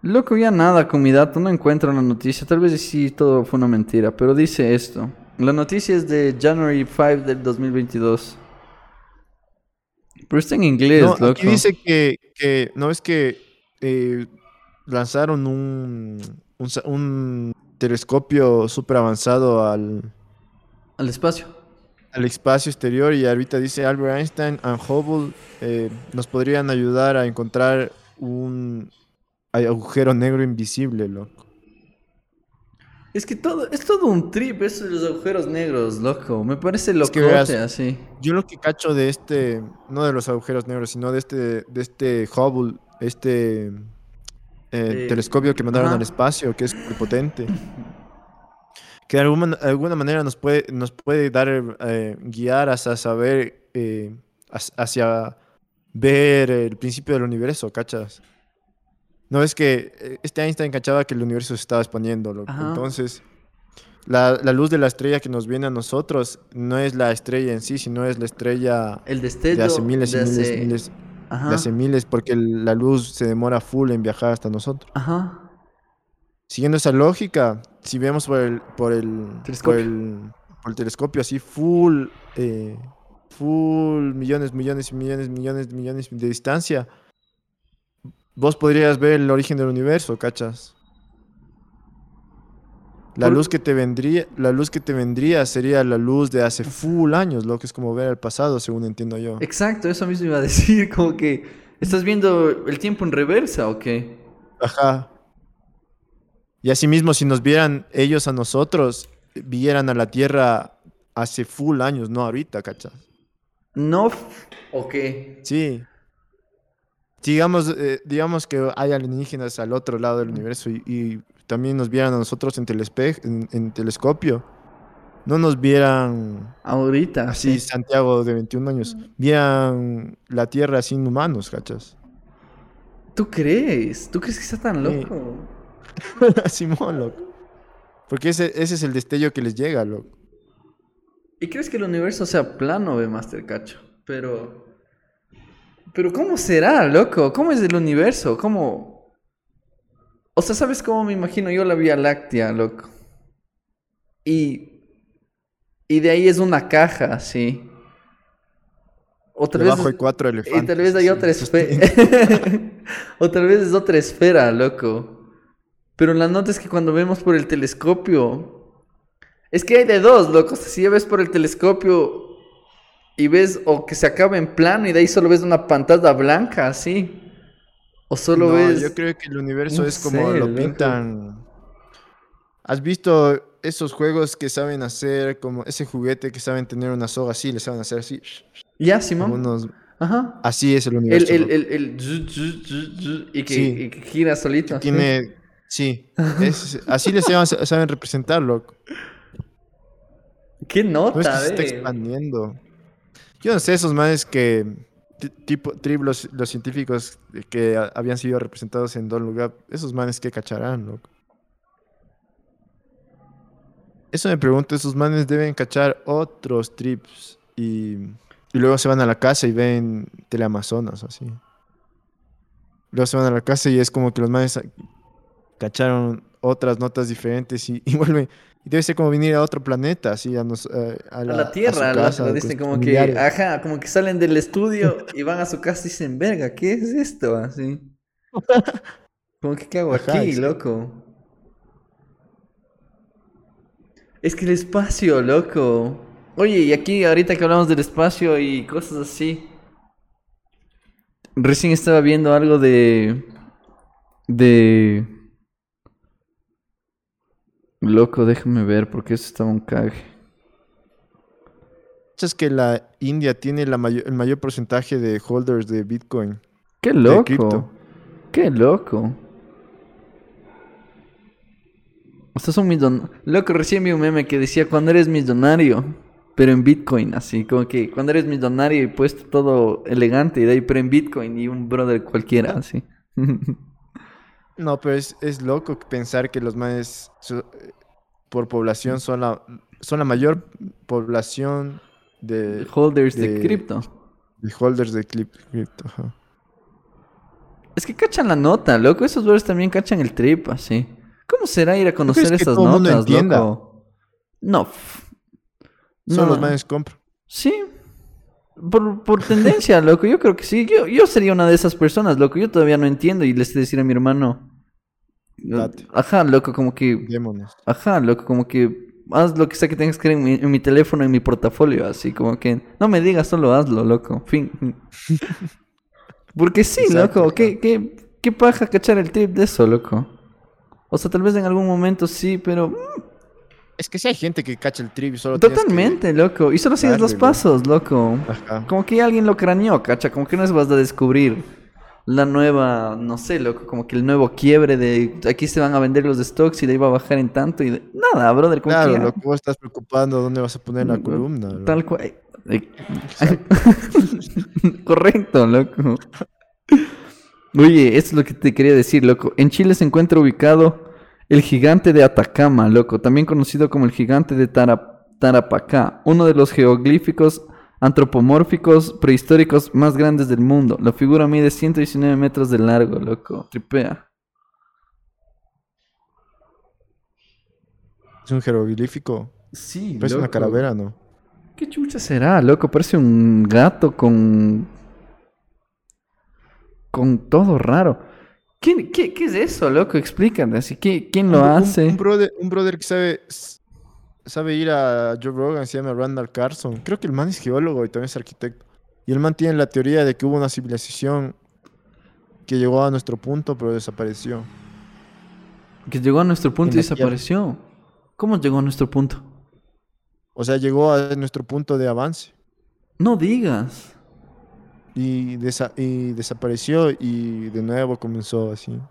Loco, ya nada con mi dato, no encuentro la noticia. Tal vez sí todo fue una mentira, pero dice esto. La noticia es de January 5 del 2022. Pero está en inglés, No, loco. aquí dice que, que no es que eh, lanzaron un, un, un telescopio súper avanzado al, Al espacio. al espacio exterior y ahorita dice Albert Einstein and Hubble eh, nos podrían ayudar a encontrar un agujero negro invisible, loco. Es que todo, es todo un trip eso de los agujeros negros, loco. Me parece Es que verás, así. Yo lo que cacho de este, no de los agujeros negros, sino de este, de este Hubble, este eh, Eh, telescopio que mandaron al espacio, que es muy potente, que de alguna, de alguna manera nos puede, nos puede dar, eh, guiar hacia saber, hac- hacia ver el principio del universo, ¿cachas? No es que eh, este Einstein cachaba que el universo se estaba expandiendo, loco. Entonces, la, la luz de la estrella que nos viene a nosotros no es la estrella en sí, sino es la estrella El destello de hace miles y de miles, hace- miles, Ajá. de hace miles, porque la luz se demora full en viajar hasta nosotros. Ajá. Siguiendo esa lógica, si vemos por el, por el, por Telescopio. el, por el telescopio así full, eh, full millones, millones y millones, millones, millones de distancia, vos podrías ver el origen del universo, ¿cachas? La luz que te vendría, la luz que te vendría sería la luz de hace full años, lo que es como ver el pasado, según entiendo yo. Exacto, eso mismo iba a decir, como que estás viendo el tiempo en reversa o qué. Ajá. Y asimismo, si nos vieran ellos a nosotros, vieran a la Tierra hace full años, no ahorita, ¿cachas? No, o qué. Sí. Digamos, eh, digamos que hay alienígenas al otro lado del universo y, y también nos vieran a nosotros en, telespe en, en telescopio, no nos vieran Ahorita. así, sí. Santiago de 21 años, vieran la Tierra sin humanos, ¿cachas? ¿Tú crees? ¿Tú crees que está tan Sí. loco? Simón, loco. Porque ese, ese es el destello que les llega, loco. ¿Y crees que el universo sea plano, ve Master Cacho? Pero. Pero ¿cómo será, loco? ¿Cómo es el universo? ¿Cómo? O sea, ¿sabes cómo me imagino yo la Vía Láctea, loco? Y. Y de ahí es una caja, sí. O tal vez. Debajo hay cuatro elefantes. Y tal vez hay así, otra esfera. o tal vez es otra esfera, loco. Pero la nota es que cuando vemos por el telescopio. Es que hay de dos, loco. O sea, si ya ves por el telescopio y ves o que se acaba en plano y de ahí solo ves una pantalla blanca, así. O solo No, ves. yo creo que el universo no es como sé, lo loco. pintan. ¿Has visto esos juegos que saben hacer como ese juguete que saben tener una soga así, le saben hacer así? Ya, Simón. unos- Ajá. Así es el universo. el, el, el y, que, Sí. y que gira solito. Tiene. Sí. es- así le saben, saben representar, loco. ¿Qué No es que nota, se está ve? expandiendo. Yo no sé, esos manes que. ti- Tipo, trip, los, científicos que habían sido representados en Look Up, esos manes que cacharán, loco. Eso me pregunto, esos manes deben cachar otros trips y, y luego se van a la casa y ven Teleamazonas, así. Luego se van a la casa y es como que los manes cacharon otras notas diferentes y, y vuelven. Y debe ser como venir a otro planeta, así, a, nos- eh, a, A la, tierra, a su con dicen como que, ajá, como que salen del estudio y van a su casa y dicen, verga, ¿qué es esto? Así. Como que, ¿qué hago Ajá, aquí, loco? Es que el espacio, loco. Oye, y aquí ahorita que hablamos del espacio y cosas así. Recién estaba viendo algo de... De... Loco, déjame ver porque eso estaba un cague. ¿Sabes que la India tiene la mayor, el mayor porcentaje de holders de Bitcoin? ¡Qué loco! ¡Qué loco! O sea, son millonarios. Loco, recién vi un meme que decía cuando eres millonario, pero en Bitcoin, así, como que cuando eres millonario y puesto todo elegante y de ahí, pero en Bitcoin y un brother cualquiera, así. No, pero es, es loco pensar que los manes eh, por población son la, son la mayor población de, Holders de de- cripto. de holders de cripto. ajá. Es que cachan la nota, loco. Esos brothers también cachan el trip, así. ¿Cómo será ir a conocer esas mundo notas, entienda? loco? No. no. los manes compran. Sí. Por, por tendencia, loco. Yo creo que sí. Yo, yo sería una de esas personas, loco. Yo todavía no entiendo y les decir a mi hermano. Date. Ajá, loco, como que. Démonos. Ajá, loco, como que. Haz lo que sea que tengas que hacer en mi, en mi teléfono, en mi portafolio, así como que. No me digas, solo hazlo, loco. Fin. Porque sí, Exacto, loco. ¿Qué, qué, qué paja cachar el trip de eso, loco? O sea, tal vez en algún momento sí, pero. Mm, Es que si hay gente que cacha el trip y solo que- Totalmente, loco. Y solo sigues los darle, pasos, loco. Ajá. Como que alguien lo craneó, cacha. Como que no es vas a descubrir la nueva, no sé, loco. Como que el nuevo quiebre de aquí se van a vender los stocks y de ahí va a bajar en tanto y de... nada, brother. Como Claro, que, lo que vos estás preocupando, ¿dónde vas a poner la Mm, columna? loco? Tal cual. Correcto, loco. Oye, esto es lo que te quería decir, loco. En Chile se encuentra ubicado el gigante de Atacama, loco, también conocido como el gigante de Tara- Tarapacá, uno de los geoglíficos antropomórficos prehistóricos más grandes del mundo. La figura mide 119 metros de largo, loco. Tripea. Es un jeroglífico. Sí, Parece una calavera, ¿no? ¿Qué chucha será, loco? Parece un gato con. con todo raro. ¿Quién, qué, qué es eso, loco? Explícame. Así, ¿qué, ¿Quién lo Un- hace? Un, brother, un brother que sabe, sabe ir a Joe Rogan, se llama Randall Carson. Creo que el man es geólogo y también es arquitecto. Y el man tiene la teoría de que hubo una civilización que llegó a nuestro punto, pero desapareció. Que llegó a nuestro punto y Tierra. desapareció. ¿Cómo llegó a nuestro punto? O sea, llegó a nuestro punto de avance. No digas. Y, desa- y desapareció y de nuevo comenzó así.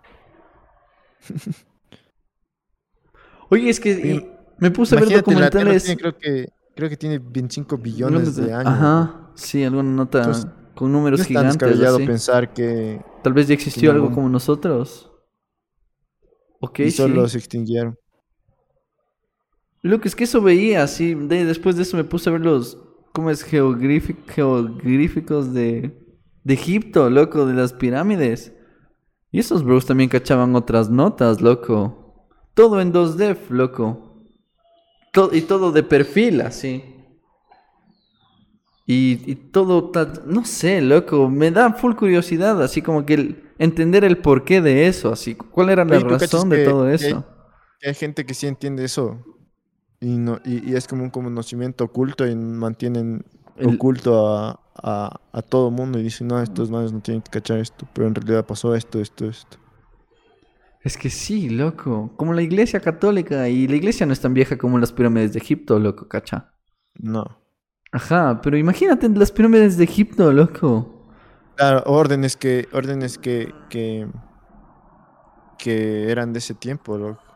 Oye, es que Sí, y me puse a ver documentales. tiene- creo que creo que tiene 25 billones de años. Ajá, sí, alguna nota Entonces, con números es tan gigantes. descabellado así. pensar que Tal vez ya existió algo como nosotros. Ok, y solo sí. se extinguieron. Lo que es que eso veía, así. de- después de eso me puse a ver los. ¿Cómo es? Geográficos de. De Egipto, loco, de las pirámides. Y esos bros también cachaban otras notas, loco. Todo en 2D, loco. To- y todo de perfil, así. Y, y todo, no sé, loco, me da full curiosidad, así como que el- entender el porqué de eso, así, cuál era la Oye, ¿tú cachas razón de todo que hay- eso. que hay gente que sí entiende eso. Y, no, y, y es como un conocimiento oculto y mantienen El- oculto a, a, a todo mundo y dicen, no, estos manes no tienen que cachar esto, pero en realidad pasó esto, esto, esto. Es que sí, loco, como la iglesia católica, y la iglesia no es tan vieja como las pirámides de Egipto, loco, cacha. No. Ajá, pero imagínate las pirámides de Egipto, loco. Claro, órdenes que, órdenes que, que, que eran de ese tiempo, loco.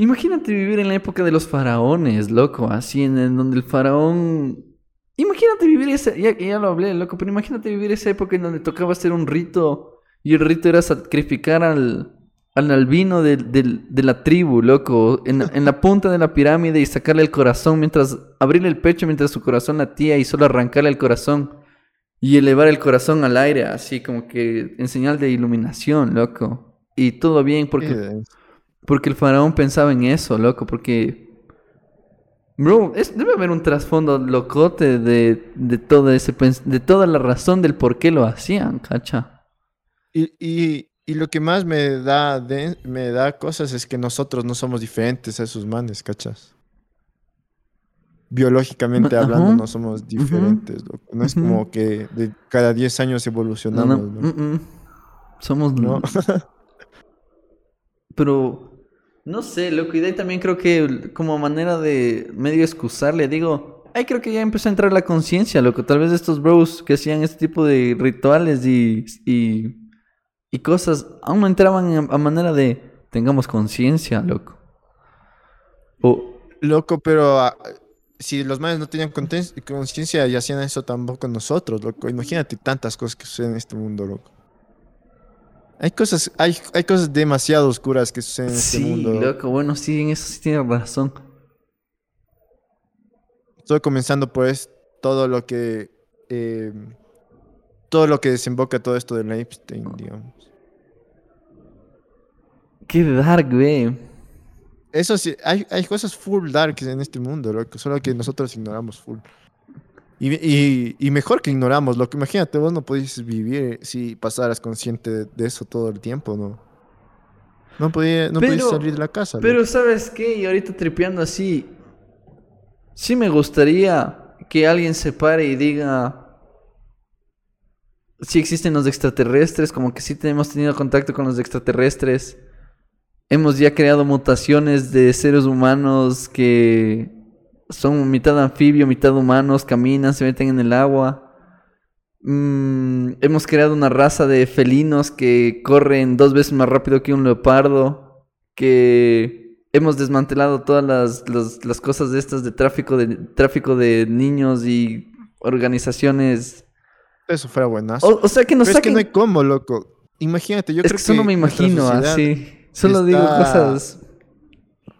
Imagínate vivir en la época de los faraones, loco, así en, donde el faraón... Imagínate vivir esa, ya, ya lo hablé, loco, pero imagínate vivir esa época en donde tocaba hacer un rito y el rito era sacrificar al, al albino del- de la tribu, loco, en, en la punta de la pirámide y sacarle el corazón mientras, abrirle el pecho mientras su corazón latía y solo arrancarle el corazón y elevar el corazón al aire, así como que en señal de iluminación, loco. Y todo bien porque... Porque el faraón pensaba en eso, loco, porque... Bro, es- debe haber un trasfondo locote de, de, todo ese, de toda la razón del por qué lo hacían, cacha. Y, y, y lo que más me da, de- me da cosas es que nosotros no somos diferentes a esos manes, ¿cachas? Biológicamente Ma- hablando, ajá. no somos diferentes, loco. No es como que de cada 10 años evolucionamos, no, ¿no? mm, mm. Somos... ¿No? Pero... No sé, loco, y de también creo que como manera de medio excusarle, digo... Ahí creo que ya empezó a entrar la conciencia, loco. Tal vez estos bros que hacían este tipo de rituales y, y, cosas aún no entraban a, manera de tengamos conciencia, loco. O, Loco, pero ah, si los manes no tenían conciencia y hacían eso tampoco nosotros, loco. Imagínate tantas cosas que suceden en este mundo, loco. Hay cosas, hay, hay cosas demasiado oscuras que suceden en este sí, mundo. loco. loco, bueno, sí, en eso sí tienes razón. Estoy comenzando por es todo lo que eh, todo lo que desemboca todo esto de Epstein, digamos. Qué dark, güey. Eso sí, hay, hay cosas full darks en este mundo, loco, solo que nosotros ignoramos full. Y, y, y mejor que ignoramos, loco. Imagínate, vos no podías vivir si pasaras consciente de, eso todo el tiempo, ¿no? No podías no podías Pero- salir de la casa. Pero ¿sabes qué? Y ahorita tripeando así, sí me gustaría que alguien se pare y diga si existen los extraterrestres, como que sí hemos tenido contacto con los extraterrestres. Hemos ya creado mutaciones de seres humanos que son mitad anfibio, mitad humanos, caminan, se meten en el agua. Mm, hemos creado una raza de felinos que corren dos veces más rápido que un leopardo. Que hemos desmantelado todas las, las- las cosas de estas de tráfico de tráfico de niños y organizaciones. Eso fuera buenazo. O, o sea que nos Pero es que saquen. no hay cómo, loco. Imagínate, yo es creo que solo me nuestra imagino así. Solo digo cosas.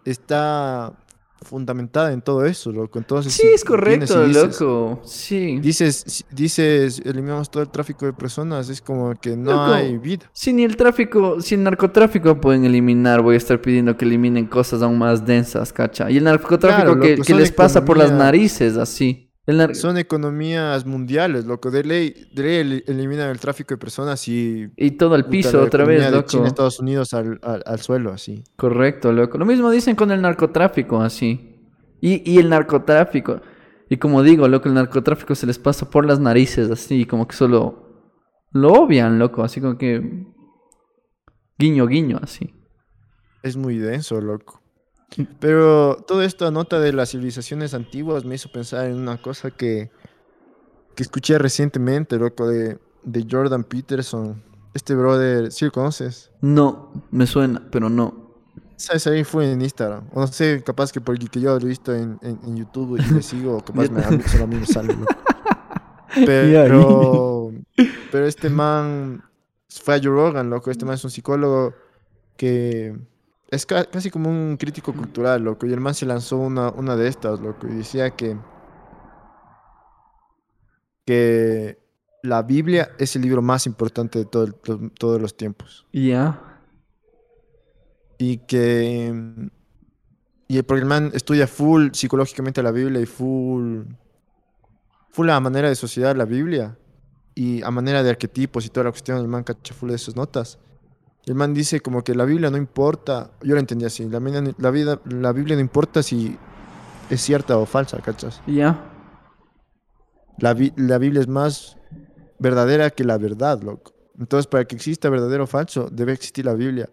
Está fundamentada en todo eso, loco. Entonces, Sí, si es correcto, dices- loco. Sí. Dices, dices, eliminamos todo el tráfico de personas, es como que no Loco. hay vida. Si ni el tráfico, si el narcotráfico pueden eliminar, voy a estar pidiendo que eliminen cosas aún más densas, cacha. Y el narcotráfico Claro, que, loco, que son les pasa por las narices, así. Son economías mundiales, loco. De ley, de ley eliminan el tráfico de personas y... Y todo al piso la otra vez, de loco. China, Estados Unidos al, al, al suelo, así. Correcto, loco. Lo mismo dicen con el narcotráfico, así. Y, y el narcotráfico. Y como digo, loco, el narcotráfico se les pasa por las narices, así, como que solo lo obvian, loco, así como que guiño, guiño, así. Es muy denso, loco. Pero todo esto nota de las civilizaciones antiguas me hizo pensar en una cosa que, que escuché recientemente, loco, de, de Jordan Peterson, Este brother, ¿sí lo conoces? No, me suena, pero no. ¿Sabes? Ahí fue en Instagram. O no sé, capaz que porque yo lo he visto en, en, en YouTube y le sigo, o capaz me, a mí, solo a mí me sale. ¿no? Pero, pero este man fue a Joe Rogan, loco. Este man es un psicólogo que es ca- casi como un crítico cultural, loco. Y el man se lanzó una, una de estas, loco. Y decía que, que la Biblia es el libro más importante de todo el- to- todos los tiempos. Ya. Y que. Y el man estudia full psicológicamente la Biblia y full. Full a manera de sociedad la Biblia. Y a manera de arquetipos y toda la cuestión, el man cacha full de sus notas. El man dice como que la Biblia no importa. Yo lo entendí así. La, la, vida, la Biblia no importa si es cierta o falsa, ¿cachas? Ya. La, Bi- la Biblia es más verdadera que la verdad, loco. Entonces, para que exista verdadero o falso, debe existir la Biblia.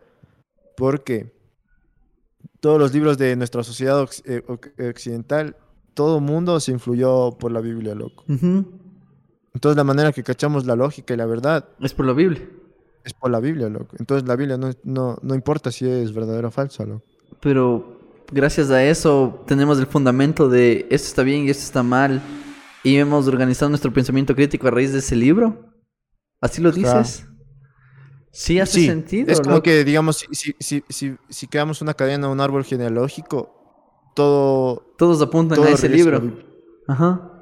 Porque todos los libros de nuestra sociedad oc- eh, oc- occidental, todo mundo se influyó por la Biblia, loco. Entonces, la manera que cachamos la lógica y la verdad Es por la Biblia. Es por la Biblia, loco. Entonces, la Biblia no, no, no importa si es verdadero o falso, loco. Pero gracias a eso tenemos el fundamento de esto está bien y esto está mal. Y hemos organizado nuestro pensamiento crítico a raíz de ese libro. ¿Así lo dices? Sí, hace Sí, sentido. Es como loco. que, digamos, si, si, si, si, creamos una cadena, un árbol genealógico, todo, Todos apuntan todo a ese libro. Ajá.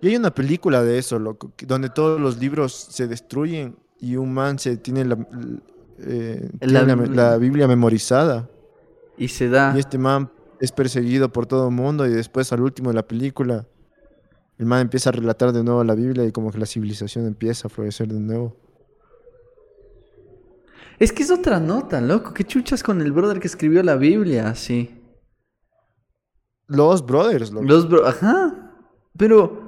Y hay una película de eso, loco, donde todos los libros se destruyen y un man se tiene la, eh, tiene la Biblia memorizada. Y se da. Y este man es perseguido por todo el mundo y después al último de la película el man empieza a relatar de nuevo la Biblia y como que la civilización empieza a florecer de nuevo. Es que es otra nota, loco. ¿Qué chuchas con el brother que escribió la Biblia? Sí. Los brothers, loco. Los bro... Ajá. Pero...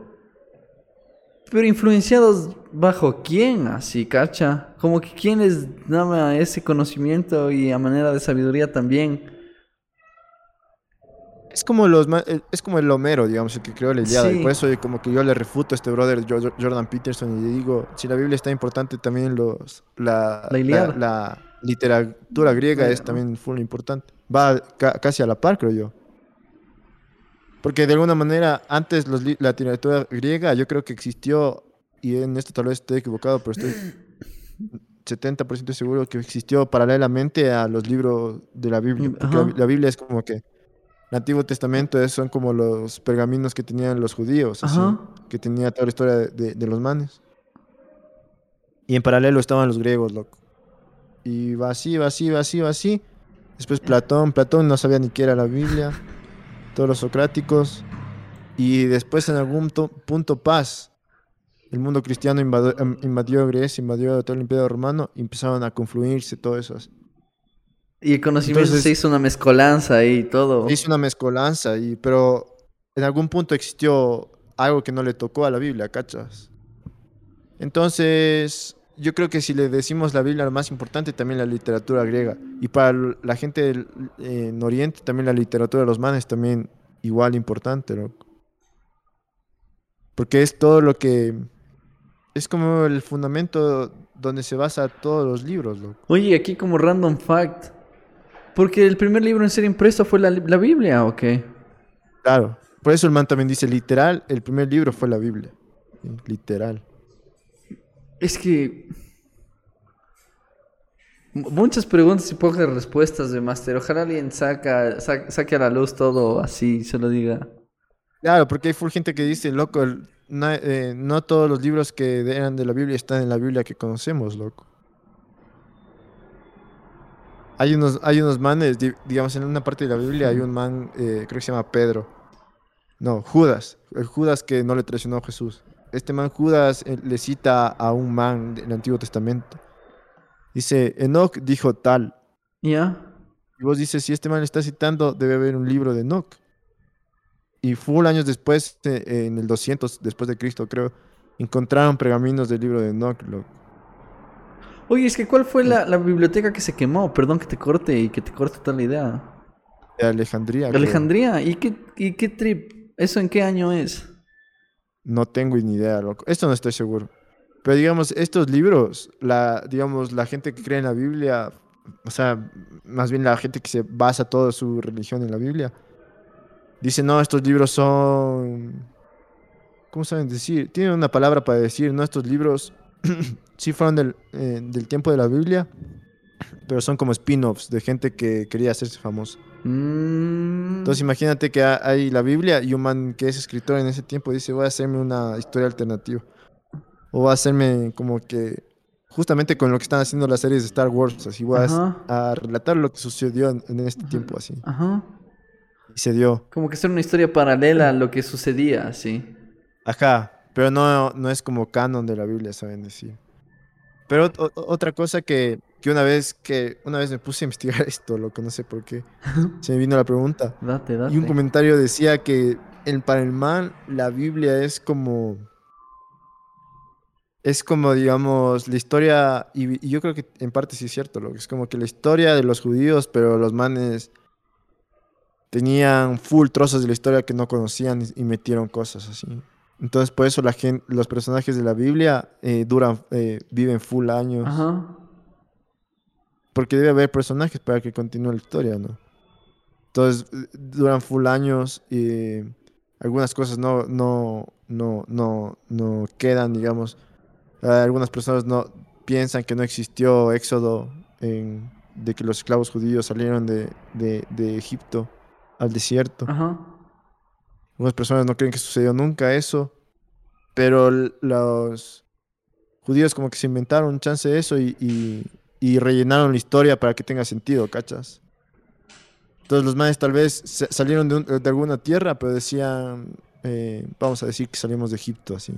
Pero influenciados bajo quién, así, cacha. Como que quién les daba ese conocimiento y a manera de sabiduría también. Es como los el- es como el Homero, digamos, el que creó la Ilíada. Sí. Y por eso como que yo le refuto a este brother Jo- Jordan Peterson y le digo, si la Biblia está importante, también los la, La la- la literatura griega es también full importante. Va ca- casi a la par, creo yo. Porque de alguna manera, antes los la literatura griega yo creo que existió, y en esto tal vez esté equivocado, pero estoy 70% seguro que existió paralelamente a los libros de la Biblia. Porque la, la Biblia es como que el Antiguo Testamento es- son como los pergaminos que tenían los judíos, así, que tenía toda la historia de, de- de los manes. Y en paralelo estaban los griegos, loco. Y va así, va así, va así, va así. Después Platón, Platón no sabía ni qué era la Biblia. Todos los socráticos. Y después en algún to- punto paz. El mundo cristiano invadió, em, invadió Grecia, invadió todo el imperio romano y empezaron a confluirse todo eso. Y el conocimiento Entonces- se hizo una mezcolanza y todo. Hizo una mezcolanza, y, pero en algún punto existió algo que no le tocó a la Biblia, ¿cachas? Entonces, yo creo que si le decimos la Biblia lo más importante, también la literatura griega. Y para la gente del- en Oriente, también la literatura de los manes, también igual importante, loco. Porque es todo lo que... Es como el fundamento donde se basa todos los libros, loco. Oye, aquí como random fact. Porque el primer libro en ser impreso fue la, la Biblia, ¿o qué? Claro. Por eso el man también dice, literal, el primer libro fue la Biblia. Literal. Es que. Muchas preguntas y pocas respuestas de Master. Ojalá alguien saque a la luz todo así, se lo diga. Claro, porque hay full gente que dice, loco, eh, no todos los libros que eran de la Biblia están en la Biblia que conocemos, loco. Hay unos, hay unos manes, di- digamos, en una parte de la Biblia hay un man, eh, creo que se llama Pedro. No, Judas. El Judas que no le traicionó a Jesús. Este man Judas eh, le cita a un man del Antiguo Testamento. Dice, Enoch dijo tal. ¿Ya? Y vos dices, si este man le está citando, debe haber un libro de Enoch. Y full años después, eh, en el 200 después de Cristo, creo, encontraron pergaminos del libro de Enoch. Oye, es que ¿cuál fue la, la biblioteca que se quemó? Perdón que te corte y que te corte toda la idea. De Alejandría. creo. Alejandría. ¿Y qué, ¿Y qué trip? ¿Eso en qué año es? No tengo ni idea, loco. Esto no estoy seguro. Pero digamos, estos libros, la, digamos, la gente que cree en la Biblia, o sea, más bien la gente que se basa toda su religión en la Biblia, dice, no, estos libros son... ¿Cómo saben decir? Tienen una palabra para decir, no, estos libros sí fueron del, eh, del tiempo de la Biblia, pero son como spin-offs de gente que quería hacerse famoso. Mm, Entonces imagínate que ha- hay la Biblia y un man que es escritor en ese tiempo dice, voy a hacerme una historia alternativa. O voy a hacerme como que, justamente con lo que están haciendo las series de Star Wars, así voy a, relatar lo que sucedió en, en este tiempo, así. Ajá. Y se dio. Como que ser una historia paralela a lo que sucedía, sí. Ajá, pero no, no es como canon de la Biblia, saben decir. Pero o- otra cosa que, que una vez que una vez me puse a investigar esto, lo que no sé por qué, se me vino la pregunta. Date, date. Y un comentario decía que el, para el man la Biblia es como... Es como, digamos, la historia, y, y yo creo que en parte sí es cierto, lo que es como que la historia de los judíos, pero los manes tenían full trozos de la historia que no conocían y, y metieron cosas así. Entonces, por eso la gente, los personajes de la Biblia eh, duran, eh, viven full años, Ajá. Porque debe haber personajes para que continúe la historia, ¿no? Entonces, duran full años y algunas cosas no, no, no, no, no quedan, digamos. Eh, algunas personas no piensan que no existió éxodo en- de que los esclavos judíos salieron de, de, de Egipto al desierto. Ajá. Algunas personas no creen que sucedió nunca eso, pero los judíos como que se inventaron un chance de eso y, y- y rellenaron la historia para que tenga sentido, ¿cachas? Entonces los manes tal vez sa- salieron de, un- de alguna tierra, pero decían, eh, vamos a decir que salimos de Egipto, así.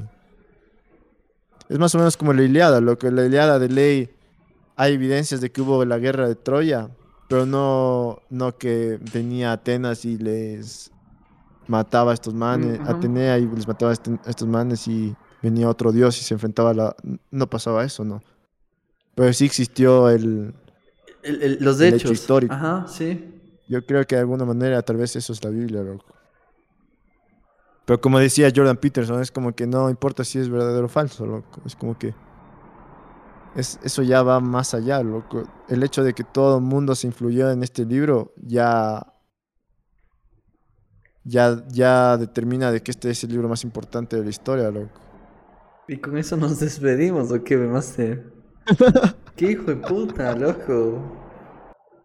Es más o menos como la Iliada, lo que la Iliada de ley hay evidencias de que hubo la guerra de Troya, pero no, no que venía Atenas y les mataba a estos manes, ajá. Atenea y les mataba a, este- a estos manes y venía otro dios y se enfrentaba a la... No pasaba eso, ¿no? Pero sí existió el... El- el- los El hechos. hecho histórico. Ajá, sí. Yo creo que de alguna manera tal vez eso es la Biblia, loco. Pero como decía Jordan Peterson, es como que no importa si es verdadero o falso, loco. Es como que... Es, eso ya va más allá, loco. El hecho de que todo el mundo se influyó en este libro ya... Ya, ya determina de que este es el libro más importante de la historia, loco. Y con eso nos despedimos, ¿o qué, Master? ¿Qué hijo de puta, loco?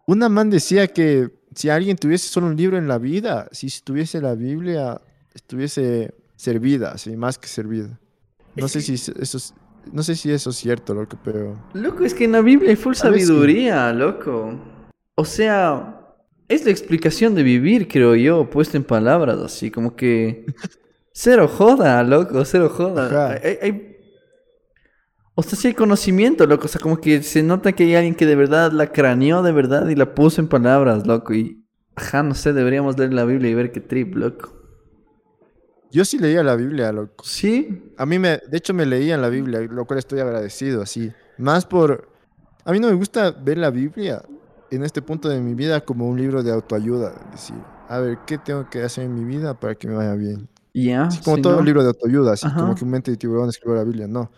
Una man decía que si alguien tuviese solo un libro en la vida, si estuviese la Biblia, estuviese servida, así, más que servida. No Es sé que- si es- eso es- no sé si eso es cierto, loco, pero Loco, es que en la Biblia hay full sí. sabiduría, loco. O sea, es la explicación de vivir, creo yo, puesto en palabras, así como que... Cero joda, loco, cero joda. Hay- O sea, sí hay conocimiento, loco. O sea, como que se nota que hay alguien que de verdad la craneó de verdad y la puso en palabras, loco. Y, ajá, no sé, deberíamos leer la Biblia y ver qué trip, loco. yo sí leía la Biblia, loco. Sí, A mí me, de hecho me leía en la Biblia, lo cual estoy agradecido, así. Más por, a mí no me gusta ver la Biblia en este punto de mi vida como un libro de autoayuda, es decir, a ver, ¿qué tengo que hacer en mi vida para que me vaya bien? ya. Así como todo ¿no? libro de autoayuda, así Ajá. como que un mente de tiburón escribió la Biblia, no.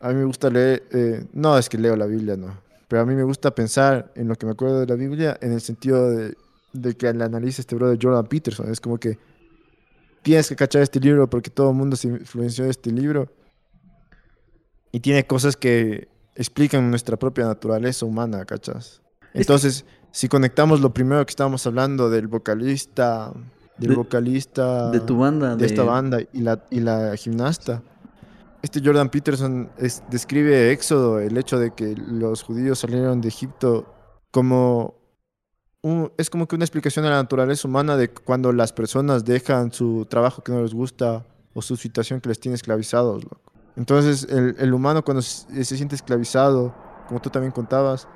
A mí me gusta leer, eh, no es que leo la Biblia, no. Pero a mí me gusta pensar en lo que me acuerdo de la Biblia en el sentido de, de que la analiza este brother Jordan Peterson. Es como que tienes que cachar este libro porque todo el mundo se influenció de este libro. Y tiene cosas que explican nuestra propia naturaleza humana, ¿cachas? Entonces, si conectamos lo primero que estábamos hablando del vocalista, del De- vocalista De tu banda. de esta banda y la, y la gimnasta. Este Jordan Peterson es- describe Éxodo, el hecho de que los judíos salieron de Egipto como un- es como que una explicación de la naturaleza humana de cuando las personas dejan su trabajo que no les gusta o su situación que les tiene esclavizados. loco. Entonces el, el humano cuando se, se siente esclavizado, como tú también contabas,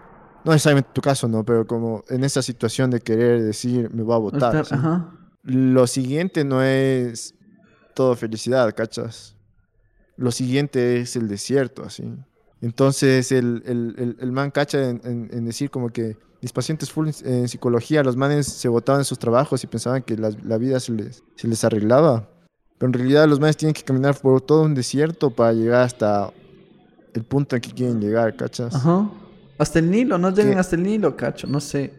no necesariamente tu caso, no, pero como en esa situación de querer decir me voy a votar. Lo siguiente no es todo felicidad, ¿cachas? Lo siguiente es el desierto, así. Entonces el, el, el, el man cacha en, en- en decir como que mis pacientes full en, psicología, los manes se botaban en sus trabajos y pensaban que la, la vida se les, se les arreglaba. Pero en realidad los manes tienen que caminar por todo un desierto para llegar hasta el punto en que quieren llegar, ¿cachas? Ajá. Hasta el Nilo, no llegan ¿Qué? hasta el Nilo, cacho, no sé.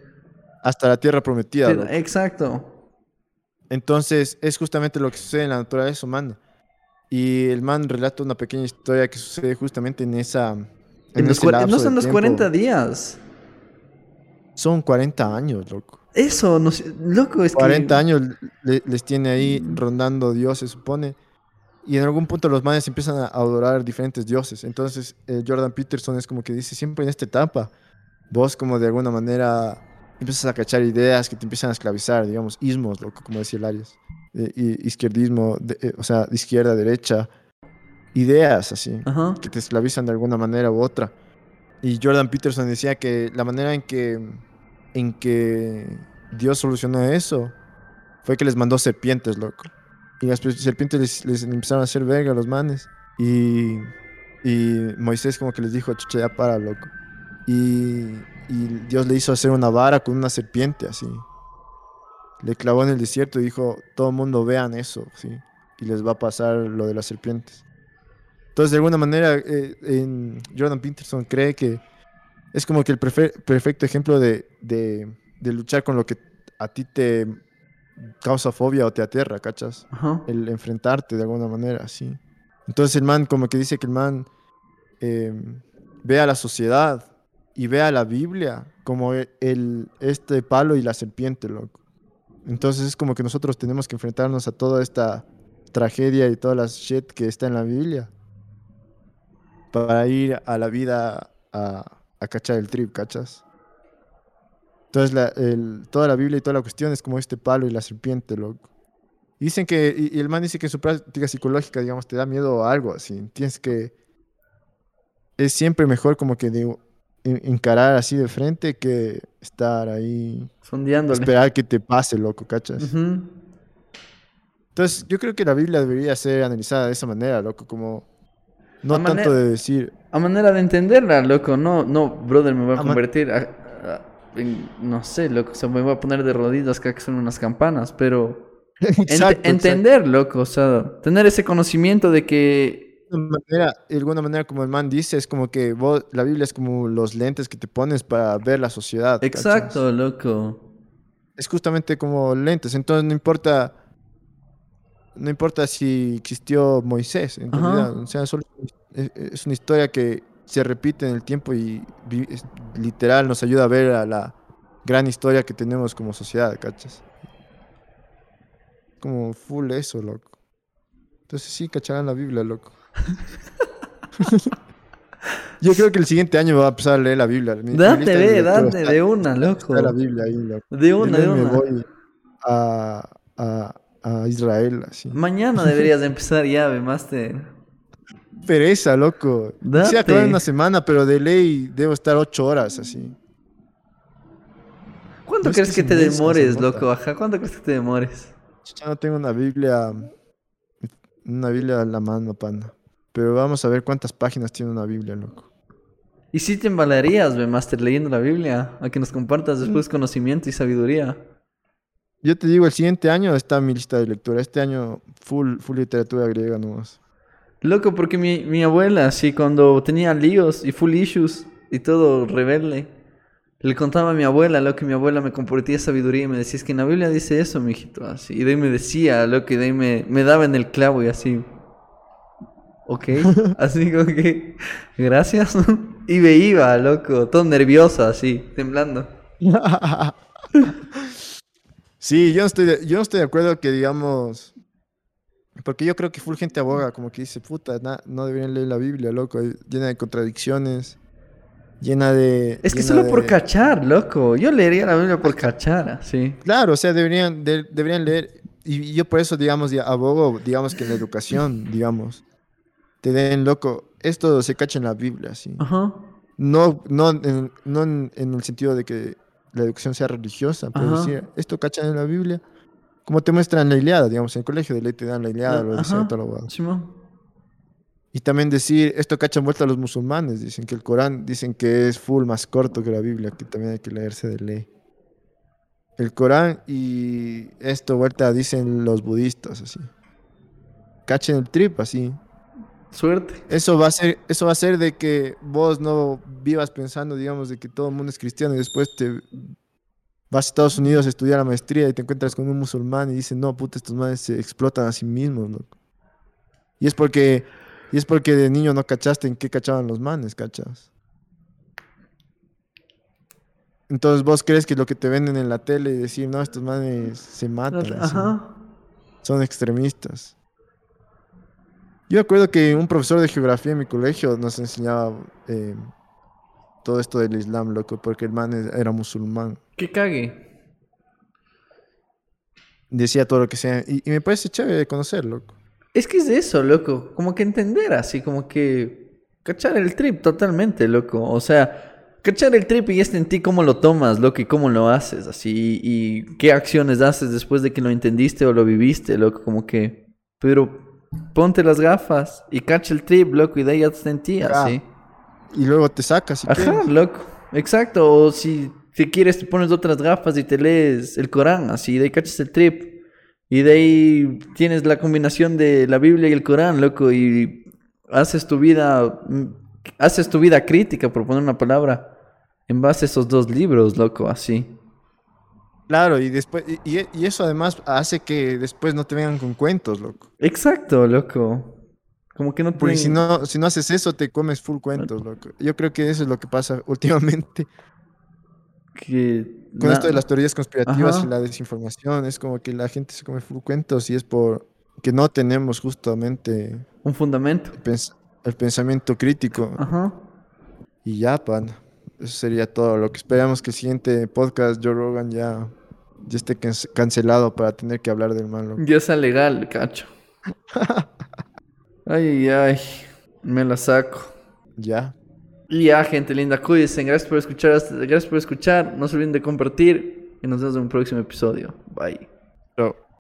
Hasta la tierra prometida. Pero- exacto. Entonces, es justamente lo que sucede en la naturaleza humana. Y el man relata una pequeña historia que sucede justamente en esa. En, En los no son los tiempo. 40 días. Son 40 años, loco. Eso, no loco, es 40 que... años le- les tiene ahí rondando Dios, se supone. Y en algún punto los manes empiezan a adorar diferentes dioses. Entonces, eh, Jordan Peterson es como que dice, siempre en esta etapa, vos como de alguna manera empiezas a cachar ideas que te empiezan a esclavizar, digamos, ismos, loco, como decía el Arias. Y- izquierdismo, de- eh, o sea, de izquierda derecha. Ideas así Ajá. que te esclavizan de alguna manera u otra. Y Jordan Peterson decía que la manera en que, en que Dios solucionó eso fue que les mandó serpientes, loco. Y las serpientes les, les empezaron a hacer verga a los manes. Y, y Moisés como que les dijo, chucha, ya para, loco. Y, y Dios le hizo hacer una vara con una serpiente, así. Le clavó en el desierto y dijo, todo el mundo vean eso, sí. Y les va a pasar lo de las serpientes. Entonces, de alguna manera, eh, en Jordan Peterson cree que es como que el perfecto ejemplo de, de- de luchar con lo que a ti te causa fobia o te aterra, ¿cachas? Ajá. El enfrentarte de alguna manera, así. Entonces el man como que dice que el man eh, ve a la sociedad y ve a la Biblia como e- el, este palo y la serpiente, loco. Entonces es como que nosotros tenemos que enfrentarnos a toda esta tragedia y toda la shit que está en la Biblia para ir a la vida a, cachar el trip, ¿cachas? Entonces toda la Biblia y toda la cuestión es como este palo y la serpiente, loco. Dicen que, y, el man dice que en su práctica psicológica, digamos, te da miedo a algo así. Tienes que, es siempre mejor como que de- en- encarar así de frente que estar ahí, Sondeándole. esperar que te pase, loco, ¿cachas? Entonces, yo creo que la Biblia debería ser analizada de esa manera, loco, como no tanto de decir, A manera de entenderla, loco. No, no, brother, me voy a convertir a- a- en- no sé, loco. O sea, me voy a poner de rodillas que son unas campanas, pero... ent- Exacto, entender, loco. O sea, tener ese conocimiento de que... De alguna manera, de alguna manera, como el man dice, es como que vos, la Biblia es como los lentes que te pones para ver la sociedad. ¿cachas? Exacto, loco. Es justamente como lentes. Entonces no importa, no importa si existió Moisés, en realidad. O sea, solo es, es una historia que se repite en el tiempo y es- literal nos ayuda a ver a la gran historia que tenemos como sociedad, ¿cachas? Como full eso, loco. Entonces sí, cacharán la Biblia, loco. Yo creo que el siguiente año va a empezar a leer la Biblia. Mi- Date, ve, date, está- de una, loco. Está la Biblia ahí, loco. De una, de Yo me una. voy a, a, a Israel, así. Mañana deberías de empezar ya, ve, máster. Pereza, loco. Date. Sí, acabar en una semana, pero de ley debo estar ocho horas, así. ¿Cuánto No, crees que te demores, loco? Ajá, ¿cuánto crees que te demores? Ya no tengo una Biblia, una Biblia a la mano, pana. Pero vamos a ver cuántas páginas tiene una Biblia, loco. ¿Y si te embalarías, ve, máster, leyendo la Biblia? A que nos compartas después conocimiento y sabiduría. Yo te digo, el siguiente año está mi lista de lectura. Este año, full, full literatura griega nomás. Loco, porque mi, mi abuela, así, cuando tenía líos y full issues y todo rebelde, le contaba a mi abuela, lo que mi abuela me compartía sabiduría y me decía, es que en la Biblia dice eso, mijito, así. Y de ahí me decía, lo que de ahí me, me daba en el clavo y así. Ok, así como que, gracias. y me iba, loco, todo nervioso, así, temblando. Sí, yo no estoy de, yo no estoy de acuerdo que digamos. Porque yo creo que full gente aboga, como que dice, puta, na- no deberían leer la Biblia, loco, llena de contradicciones, llena de. Es que solo por cachar, loco. Yo leería la Biblia por cachar, así. Claro, o sea, deberían, de- deberían leer. Y yo por eso, digamos, abogo, digamos que en la educación, digamos, te den, loco, esto se cacha en la Biblia, sí. Ajá. No, no, en, no en, en el sentido de que la educación sea religiosa, pero decir, esto cachan en la Biblia, como te muestran la Iliada, digamos, en el colegio de ley te dan la Iliada, lo Ajá. dice toda la huevada. Simón. Y también decir, esto cachan vuelta a los musulmanes, dicen que el Corán, dicen que es full más corto que la Biblia, que también hay que leerse de ley. El Corán y esto vuelta dicen los budistas, así. cachen el trip así. Suerte. Eso va a ser, eso va a ser de que vos no vivas pensando, digamos, de que todo el mundo es cristiano y después te vas a Estados Unidos a estudiar la maestría y te encuentras con un musulmán y dices, no, puta, estos manes se explotan a sí mismos. Y es porque, y es porque de niño no cachaste en qué cachaban los manes, cachas. Entonces vos crees que lo que te venden en la tele y decir, no, estos manes se matan, son extremistas. Yo recuerdo que un profesor de geografía en mi colegio nos enseñaba eh, todo esto del Islam, loco, porque el man era musulmán. Que cague. Decía todo lo que sea. Y, y me parece chévere conocer, loco. Es que es de eso, loco. Como que entender así, como que cachar el trip totalmente, loco. O sea, cachar el trip y está en ti cómo lo tomas, loco, y cómo lo haces, así. Y qué acciones haces después de que lo entendiste o lo viviste, loco. Como que. Pero ponte las gafas y cacha el trip, loco, y de ahí ya está en ti, así. Y luego te sacas si Ajá, quieres. loco. Exacto. O si te quieres, te pones otras gafas y te lees el Corán, así, de ahí cachas el trip. Y de ahí tienes la combinación de la Biblia y el Corán, loco, y haces tu vida, mm, haces tu vida crítica, por poner una palabra, en base a esos dos libros, loco, así. Claro, y después, y, eso además hace que después no te vengan con cuentos, loco. Exacto, loco. Como que no Porque te... si no, si no haces eso, te comes full cuentos, loco. Yo creo que eso es lo que pasa últimamente que con esto de las teorías conspirativas Ajá. y la desinformación. Es como que la gente se come full cuentos y es por que no tenemos justamente Un fundamento. el, pens- el pensamiento crítico. Ajá. Y ya, pan. Eso sería todo. Lo que esperamos que el siguiente podcast, Joe Rogan, ya, ya esté can- cancelado para tener que hablar del mal. loco. Ya sea legal, cacho. Ay, ay, me la saco. Ya. Y ya, gente linda, cuídense. Gracias por escuchar. hasta- Gracias por escuchar. No se olviden de compartir. Y nos vemos en un próximo episodio. Bye. Chao.